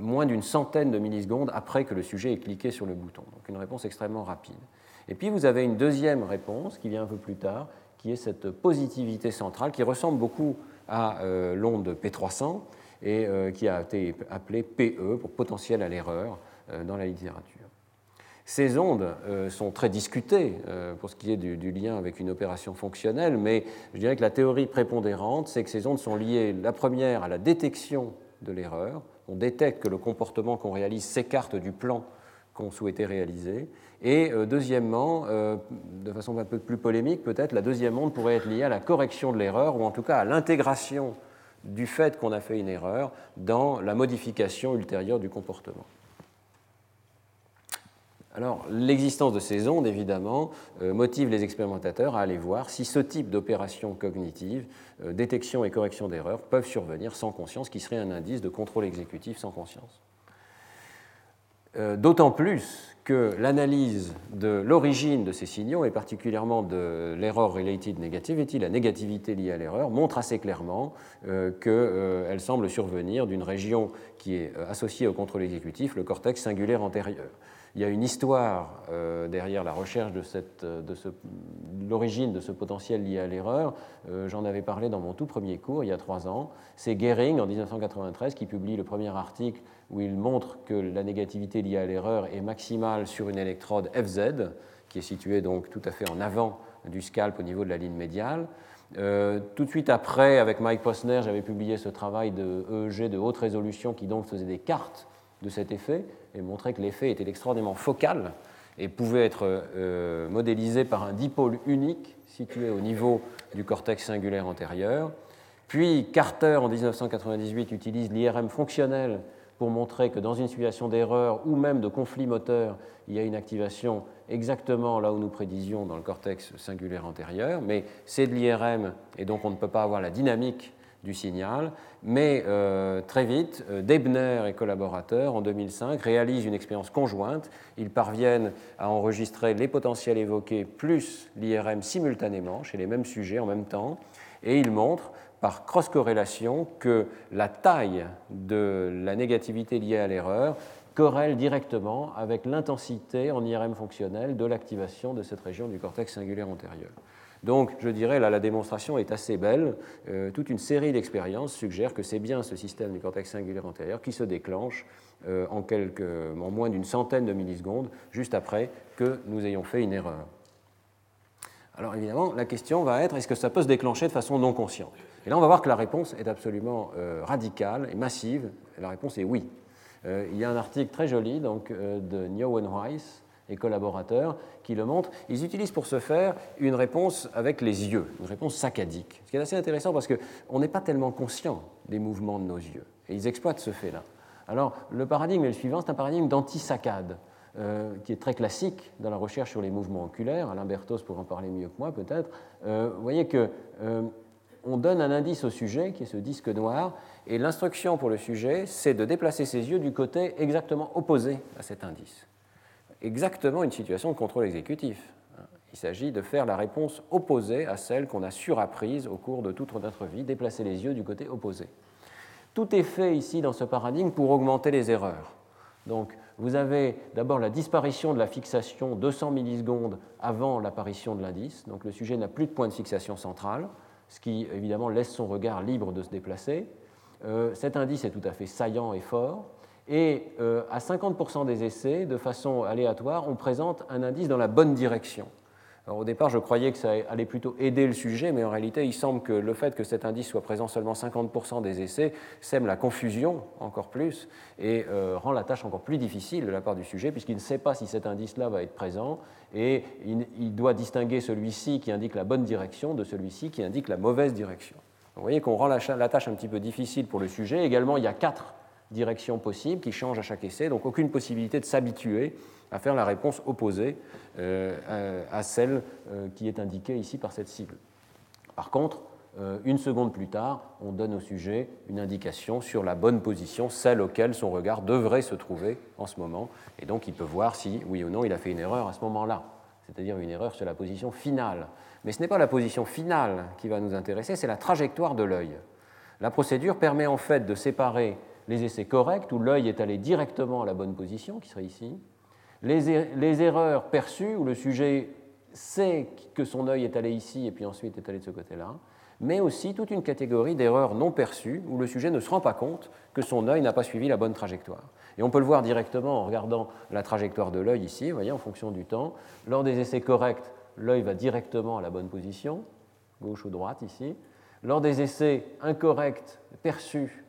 moins d'une centaine de millisecondes après que le sujet ait cliqué sur le bouton, donc une réponse extrêmement rapide. Et puis vous avez une deuxième réponse qui vient un peu plus tard, qui est cette positivité centrale qui ressemble beaucoup à euh, l'onde P300 et euh, qui a été appelée PE pour potentiel à l'erreur euh, dans la littérature. Ces ondes sont très discutées pour ce qui est du, du, lien avec une opération fonctionnelle, mais je dirais que la théorie prépondérante, c'est que ces ondes sont liées, la première, à la détection de l'erreur. On détecte que le comportement qu'on réalise s'écarte du plan qu'on souhaitait réaliser. Et euh, deuxièmement, euh, de façon un peu plus polémique peut-être, la deuxième onde pourrait être liée à la correction de l'erreur, ou en tout cas à l'intégration du fait qu'on a fait une erreur dans la modification ultérieure du comportement. Alors, l'existence de ces ondes, évidemment, euh, motive les expérimentateurs à aller voir si ce type d'opération cognitive, détection et correction d'erreurs, peuvent survenir sans conscience, qui serait un indice de contrôle exécutif sans conscience. D'autant plus que l'analyse de l'origine de ces signaux, et particulièrement de l'error related negativity, la négativité liée à l'erreur, montre assez clairement euh, qu'elle euh, semble survenir d'une région qui est euh, associée au contrôle exécutif, le cortex singulaire antérieur. Il y a une histoire derrière la recherche de, de, l'origine de ce potentiel lié à l'erreur. J'en avais parlé dans mon tout premier cours il y a trois ans. C'est Gehring en 1993 qui publie le premier article où il montre que la négativité liée à l'erreur est maximale sur une électrode FZ, qui est située donc tout à fait en avant du scalp au niveau de la ligne médiale. Euh, tout de suite après, avec Mike Posner, j'avais publié ce travail de EEG de haute résolution qui donc faisait des cartes de cet effet et montrait que l'effet était extraordinairement focal et pouvait être euh, modélisé par un dipôle unique situé au niveau du cortex singulaire antérieur. Puis Carter, en 1998, utilise l'IRM fonctionnel pour montrer que dans une situation d'erreur ou même de conflit moteur, il y a une activation exactement là où nous prédisions dans le cortex singulaire antérieur, mais c'est de l'IRM et donc on ne peut pas avoir la dynamique du signal. Mais euh, très vite, euh, Debner et collaborateurs, en 2005, réalisent une expérience conjointe. Ils parviennent à enregistrer les potentiels évoqués plus l'IRM simultanément chez les mêmes sujets en même temps, et ils montrent par cross-corrélation que la taille de la négativité liée à l'erreur corrèle directement avec l'intensité en IRM fonctionnel de l'activation de cette région du cortex singulaire antérieur. Donc, je dirais, là, la démonstration est assez belle. Euh, toute une série d'expériences suggère que c'est bien ce système du cortex singulaire antérieur qui se déclenche euh, en, en moins d'une centaine de millisecondes, juste après que nous ayons fait une erreur. Alors, évidemment, la question va être est-ce que ça peut se déclencher de façon non consciente? Et là, on va voir que la réponse est absolument euh, radicale et massive. la réponse est oui. il y a un article très joli donc, de Weiss et collaborateurs qui le montrent. Ils utilisent pour ce faire une réponse avec les yeux, une réponse saccadique. Ce qui est assez intéressant parce qu'on n'est pas tellement conscient des mouvements de nos yeux. Et ils exploitent ce fait-là. Alors, le paradigme est le suivant c'est un paradigme d'anti-saccade. Euh, qui est très classique dans la recherche sur les mouvements oculaires. Alain Berthos pourra en parler mieux que moi, peut-être. Euh, vous voyez que euh, on donne un indice au sujet, qui est ce disque noir, et l'instruction pour le sujet, c'est de déplacer ses yeux du côté exactement opposé à cet indice exactement une situation de contrôle exécutif. Il s'agit de faire la réponse opposée à celle qu'on a surapprise au cours de toute notre vie, déplacer les yeux du côté opposé. Tout est fait ici dans ce paradigme pour augmenter les erreurs. Donc, vous avez d'abord la disparition de la fixation 200 millisecondes avant l'apparition de l'indice. Donc, le sujet n'a plus de point de fixation central, ce qui évidemment laisse son regard libre de se déplacer. Euh, cet indice est tout à fait saillant et fort. Et euh, à 50% des essais, de façon aléatoire, on présente un indice dans la bonne direction. Au départ, je croyais que ça allait plutôt aider le sujet, mais en réalité, il semble que le fait que cet indice soit présent seulement 50% des essais sème la confusion encore plus et euh, rend la tâche encore plus difficile de la part du sujet, puisqu'il ne sait pas si cet indice-là va être présent et il, doit distinguer celui-ci qui indique la bonne direction de celui-ci qui indique la mauvaise direction. vous voyez qu'on rend la, la, tâche un petit peu difficile pour le sujet. Également, il y a quatre directions possibles qui changent à chaque essai, donc aucune possibilité de s'habituer à faire la réponse opposée euh, à celle euh, qui est indiquée ici par cette cible. Par contre, euh, une seconde plus tard, on donne au sujet une indication sur la bonne position, celle auquel son regard devrait se trouver en ce moment, et donc il peut voir si, oui ou non, il a fait une erreur à ce moment-là, c'est-à-dire une erreur sur la position finale. Mais ce n'est pas la position finale qui va nous intéresser, c'est la trajectoire de l'œil. La procédure permet en fait de séparer les essais corrects où l'œil est allé directement à la bonne position, qui serait ici, les, er-, les erreurs perçues où le sujet sait que son œil est allé ici et puis ensuite est allé de ce côté-là, mais aussi toute une catégorie d'erreurs non perçues où le sujet ne se rend pas compte que son œil n'a pas suivi la bonne trajectoire. Et on peut le voir directement en regardant la trajectoire de l'œil ici, vous voyez, en fonction du temps. Lors des essais corrects, l'œil va directement à la bonne position, gauche ou droite ici. Lors des essais incorrects, perçus,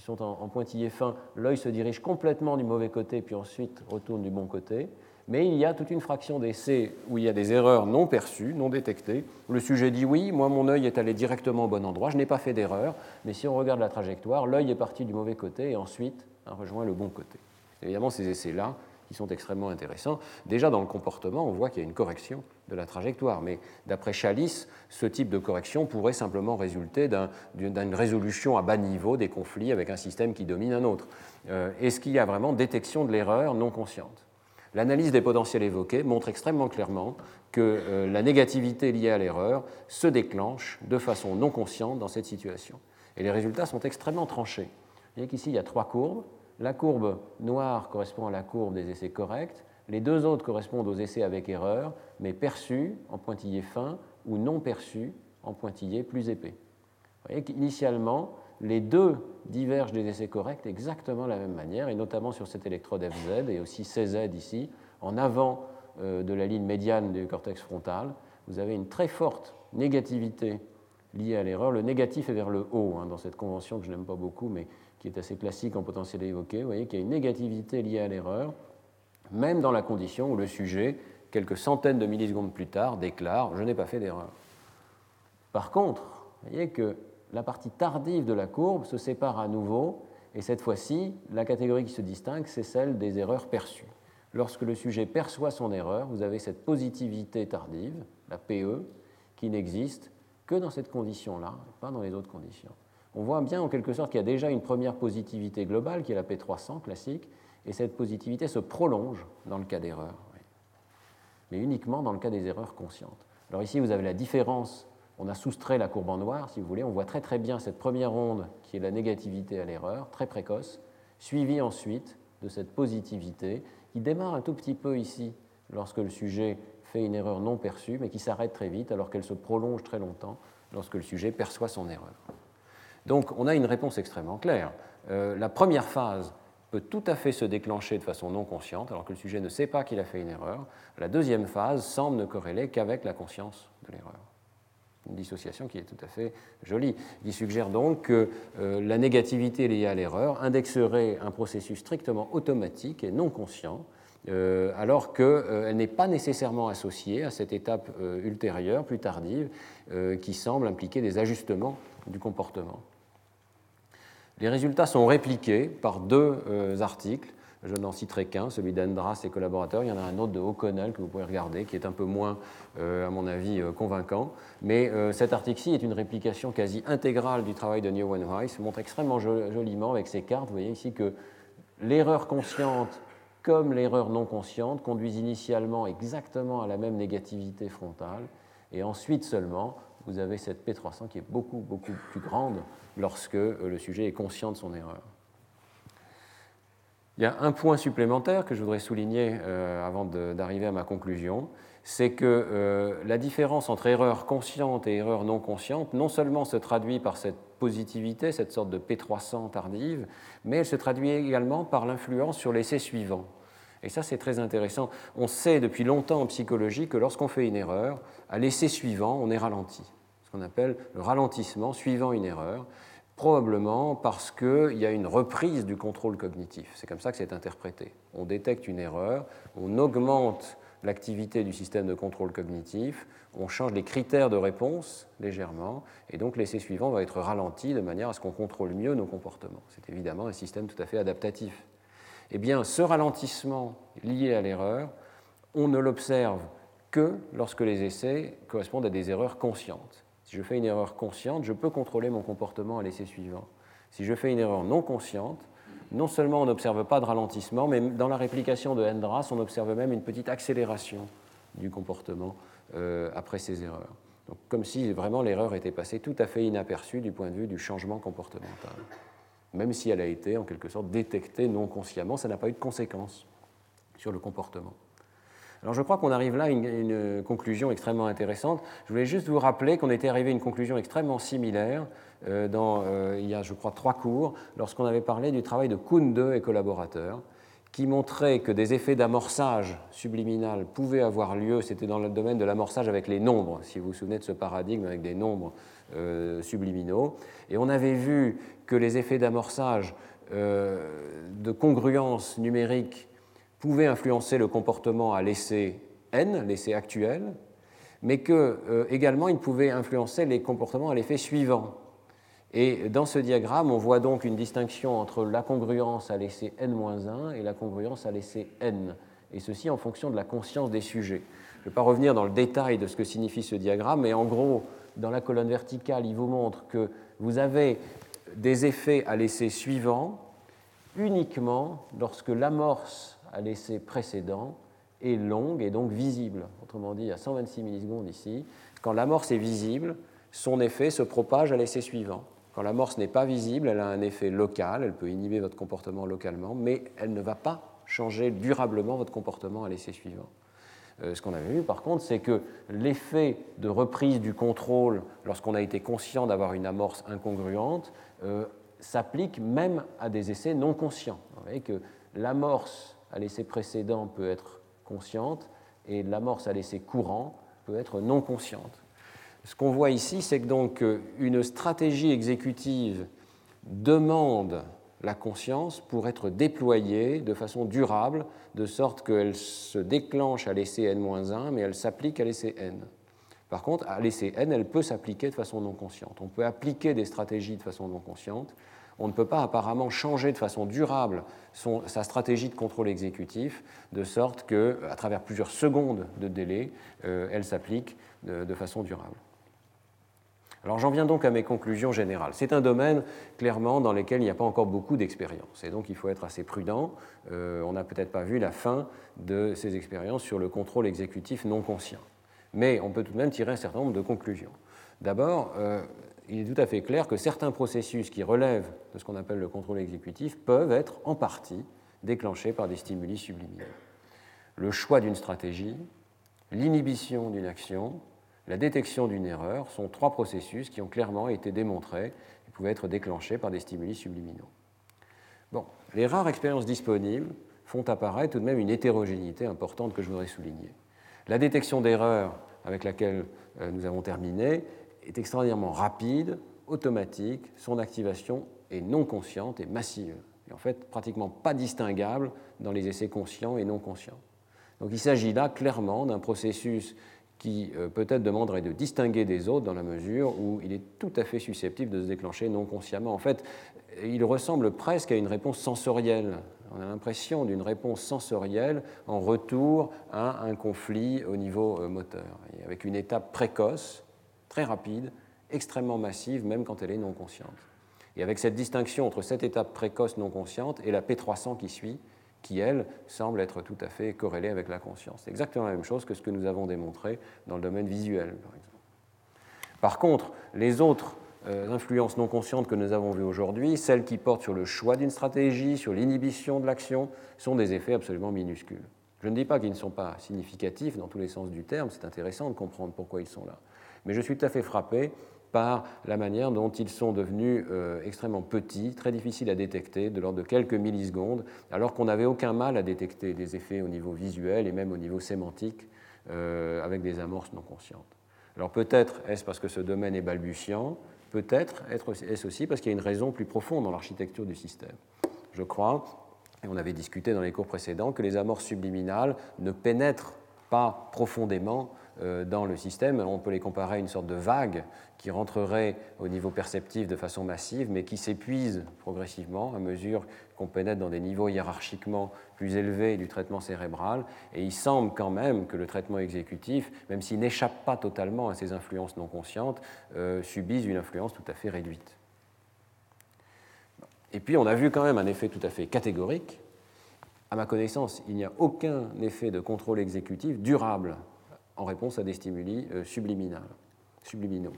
sont en, pointillé fin, l'œil se dirige complètement du mauvais côté, puis ensuite retourne du bon côté. Mais il y a toute une fraction d'essais où il y a des erreurs non perçues, non détectées. Le sujet dit oui, moi mon œil est allé directement au bon endroit, je n'ai pas fait d'erreur, mais si on regarde la trajectoire, l'œil est parti du mauvais côté et ensuite a rejoint le bon côté. Évidemment, ces essais-là, qui sont extrêmement intéressants. Déjà, dans le comportement, on voit qu'il y a une correction de la trajectoire, mais d'après Chalice, ce type de correction pourrait simplement résulter d'une résolution à bas niveau des conflits avec un système qui domine un autre. Euh, est-ce qu'il y a vraiment détection de l'erreur non consciente? L'analyse des potentiels évoqués montre extrêmement clairement que euh, la négativité liée à l'erreur se déclenche de façon non consciente dans cette situation. Et les résultats sont extrêmement tranchés. Vous voyez qu'ici, il y a trois courbes. La courbe noire correspond à la courbe des essais corrects. Les deux autres correspondent aux essais avec erreur, mais perçus en pointillé fin ou non perçus en pointillé plus épais. Vous voyez qu'initialement, les deux divergent des essais corrects exactement de la même manière, et notamment sur cette électrode FZ et aussi CZ ici, en avant euh, de la ligne médiane du cortex frontal. Vous avez une très forte négativité liée à l'erreur. Le négatif est vers le haut hein, dans cette convention que je n'aime pas beaucoup, mais qui est assez classique en potentiel évoqué. Vous voyez qu'il y a une négativité liée à l'erreur même dans la condition où le sujet, quelques centaines de millisecondes plus tard, déclare ⁇ Je n'ai pas fait d'erreur ⁇ Par contre, vous voyez que la partie tardive de la courbe se sépare à nouveau, et cette fois-ci, la catégorie qui se distingue, c'est celle des erreurs perçues. Lorsque le sujet perçoit son erreur, vous avez cette positivité tardive, la PE, qui n'existe que dans cette condition-là, pas dans les autres conditions. On voit bien en quelque sorte qu'il y a déjà une première positivité globale, qui est la P300 classique, et cette positivité se prolonge dans le cas d'erreur, mais uniquement dans le cas des erreurs conscientes. Alors ici, vous avez la différence, on a soustrait la courbe en noir, si vous voulez, on voit très très bien cette première onde qui est la négativité à l'erreur, très précoce, suivie ensuite de cette positivité qui démarre un tout petit peu ici lorsque le sujet fait une erreur non perçue, mais qui s'arrête très vite alors qu'elle se prolonge très longtemps lorsque le sujet perçoit son erreur. Donc on a une réponse extrêmement claire. Euh, la première phase peut tout à fait se déclencher de façon non consciente alors que le sujet ne sait pas qu'il a fait une erreur. La deuxième phase semble ne corréler qu'avec la conscience de l'erreur. Une dissociation qui est tout à fait jolie, Il suggère donc que euh, la négativité liée à l'erreur indexerait un processus strictement automatique et non conscient, euh, alors qu'elle n'est pas nécessairement associée à cette étape ultérieure, plus tardive, qui semble impliquer des ajustements du comportement. Les résultats sont répliqués par deux euh, articles. Je n'en citerai qu'un, celui d'Andras et collaborateurs. Il y en a un autre de O'Connell que vous pouvez regarder, qui est un peu moins, euh, à mon avis, euh, convaincant. Mais cet article-ci est une réplication quasi intégrale du travail de Neuwenhuis. Il montre extrêmement joliment avec ses cartes. Vous voyez ici que l'erreur consciente comme l'erreur non consciente conduisent initialement exactement à la même négativité frontale, et ensuite seulement vous avez cette P300 qui est beaucoup, beaucoup plus grande lorsque euh, le sujet est conscient de son erreur. Il y a un point supplémentaire que je voudrais souligner euh, avant d'arriver à ma conclusion, c'est que euh, la différence entre erreur consciente et erreur non consciente non seulement se traduit par cette positivité, cette sorte de P300 tardive, mais elle se traduit également par l'influence sur l'essai suivant. Et ça, c'est très intéressant. On sait depuis longtemps en psychologie que lorsqu'on fait une erreur, à l'essai suivant, on est ralenti. Ce qu'on appelle le ralentissement suivant une erreur, probablement parce qu'il y a une reprise du contrôle cognitif. C'est comme ça que c'est interprété. On détecte une erreur, on augmente l'activité du système de contrôle cognitif, on change les critères de réponse légèrement, et donc l'essai suivant va être ralenti de manière à ce qu'on contrôle mieux nos comportements. C'est évidemment un système tout à fait adaptatif eh bien, ce ralentissement lié à l'erreur, on ne l'observe que lorsque les essais correspondent à des erreurs conscientes. Si je fais une erreur consciente, je peux contrôler mon comportement à l'essai suivant. Si je fais une erreur non consciente, non seulement on n'observe pas de ralentissement, mais dans la réplication de Hendras, on observe même une petite accélération du comportement euh, après ces erreurs. Donc, comme si vraiment l'erreur était passée tout à fait inaperçue du point de vue du changement comportemental même si elle a été en quelque sorte détectée non consciemment, ça n'a pas eu de conséquences sur le comportement. Alors je crois qu'on arrive là à une, conclusion extrêmement intéressante. Je voulais juste vous rappeler qu'on était arrivé à une conclusion extrêmement similaire euh, dans, euh, il y a, je crois, trois cours, lorsqu'on avait parlé du travail de Kuhn 2 et collaborateurs, qui montrait que des effets d'amorçage subliminal pouvaient avoir lieu, c'était dans le domaine de l'amorçage avec les nombres, si vous vous souvenez de ce paradigme avec des nombres euh, subliminaux. Et on avait vu que les effets d'amorçage euh, de congruence numérique pouvaient influencer le comportement à l'essai n, l'essai actuel, mais que euh, également ils pouvaient influencer les comportements à l'effet suivant. Et dans ce diagramme, on voit donc une distinction entre la congruence à l'essai n-1 et la congruence à l'essai n, et ceci en fonction de la conscience des sujets. Je ne vais pas revenir dans le détail de ce que signifie ce diagramme, mais en gros, dans la colonne verticale, il vous montre que vous avez des effets à l'essai suivant uniquement lorsque l'amorce à l'essai précédent est longue et donc visible. Autrement dit, à 126 millisecondes ici, quand l'amorce est visible, son effet se propage à l'essai suivant. L'amorce n'est pas visible, elle a un effet local, elle peut inhiber votre comportement localement, mais elle ne va pas changer durablement votre comportement à l'essai suivant. Euh, ce qu'on avait vu par contre, c'est que l'effet de reprise du contrôle lorsqu'on a été conscient d'avoir une amorce incongruente euh, s'applique même à des essais non conscients. Vous voyez que l'amorce à l'essai précédent peut être consciente et l'amorce à l'essai courant peut être non consciente. Ce qu'on voit ici, c'est que donc une stratégie exécutive demande la conscience pour être déployée de façon durable, de sorte qu'elle se déclenche à l'essai n-1, mais elle s'applique à l'essai n. Par contre, à l'essai n, elle peut s'appliquer de façon non consciente. On peut appliquer des stratégies de façon non consciente. On ne peut pas apparemment changer de façon durable sa stratégie de contrôle exécutif, de sorte que, à travers plusieurs secondes de délai, euh, elle s'applique de façon durable. Alors j'en viens donc à mes conclusions générales. C'est un domaine clairement dans lequel il n'y a pas encore beaucoup d'expérience et donc il faut être assez prudent. Euh, on n'a peut-être pas vu la fin de ces expériences sur le contrôle exécutif non conscient. Mais on peut tout de même tirer un certain nombre de conclusions. D'abord, euh, il est tout à fait clair que certains processus qui relèvent de ce qu'on appelle le contrôle exécutif peuvent être en partie déclenchés par des stimuli subliminaux. Le choix d'une stratégie, l'inhibition d'une action, la détection d'une erreur sont trois processus qui ont clairement été démontrés et pouvaient être déclenchés par des stimuli subliminaux. Bon, les rares expériences disponibles font apparaître tout de même une hétérogénéité importante que je voudrais souligner. La détection d'erreurs avec laquelle euh, nous avons terminé est extraordinairement rapide, automatique, son activation est non consciente et massive, et en fait pratiquement pas distinguable dans les essais conscients et non conscients. Donc il s'agit là clairement d'un processus qui euh, peut-être demanderait de distinguer des autres dans la mesure où il est tout à fait susceptible de se déclencher non consciemment. En fait, il ressemble presque à une réponse sensorielle. On a l'impression d'une réponse sensorielle en retour à un conflit au niveau euh, moteur, avec une étape précoce, très rapide, extrêmement massive, même quand elle est non consciente. Et avec cette distinction entre cette étape précoce non consciente et la P300 qui suit, qui, elle, semble être tout à fait corrélée avec la conscience. C'est exactement la même chose que ce que nous avons démontré dans le domaine visuel, par exemple. Par contre, les autres euh, influences non conscientes que nous avons vues aujourd'hui, celles qui portent sur le choix d'une stratégie, sur l'inhibition de l'action, sont des effets absolument minuscules. Je ne dis pas qu'ils ne sont pas significatifs dans tous les sens du terme, c'est intéressant de comprendre pourquoi ils sont là. Mais je suis tout à fait frappé par la manière dont ils sont devenus euh, extrêmement petits, très difficiles à détecter, de l'ordre de quelques millisecondes, alors qu'on n'avait aucun mal à détecter des effets au niveau visuel et même au niveau sémantique euh, avec des amorces non conscientes. Alors peut-être est-ce parce que ce domaine est balbutiant, peut-être est-ce aussi parce qu'il y a une raison plus profonde dans l'architecture du système. Je crois, et on avait discuté dans les cours précédents, que les amorces subliminales ne pénètrent pas profondément dans le système. On peut les comparer à une sorte de vague qui rentrerait au niveau perceptif de façon massive, mais qui s'épuise progressivement à mesure qu'on pénètre dans des niveaux hiérarchiquement plus élevés du traitement cérébral. Et il semble quand même que le traitement exécutif, même s'il n'échappe pas totalement à ces influences non conscientes, euh, subisse une influence tout à fait réduite. Et puis on a vu quand même un effet tout à fait catégorique. À ma connaissance, il n'y a aucun effet de contrôle exécutif durable en réponse à des stimuli euh, subliminaux.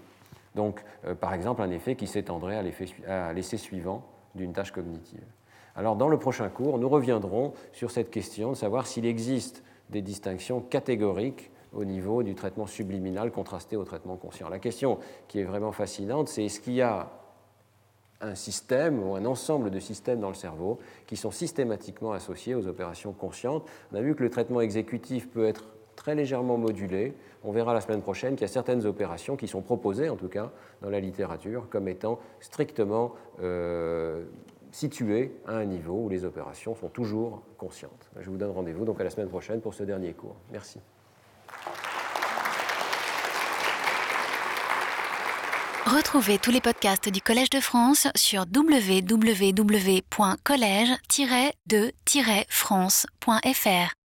Donc, euh, par exemple, un effet qui s'étendrait à l'essai suivant d'une tâche cognitive. Alors, dans le prochain cours, nous reviendrons sur cette question de savoir s'il existe des distinctions catégoriques au niveau du traitement subliminal contrasté au traitement conscient. La question qui est vraiment fascinante, c'est est-ce qu'il y a un système ou un ensemble de systèmes dans le cerveau qui sont systématiquement associés aux opérations conscientes? On a vu que le traitement exécutif peut être très légèrement modulé. On verra la semaine prochaine qu'il y a certaines opérations qui sont proposées, en tout cas dans la littérature, comme étant strictement euh, situées à un niveau où les opérations sont toujours conscientes. Je vous donne rendez-vous donc à la semaine prochaine pour ce dernier cours. Merci. Retrouvez tous les podcasts du Collège de France sur www.collège-de-france.fr.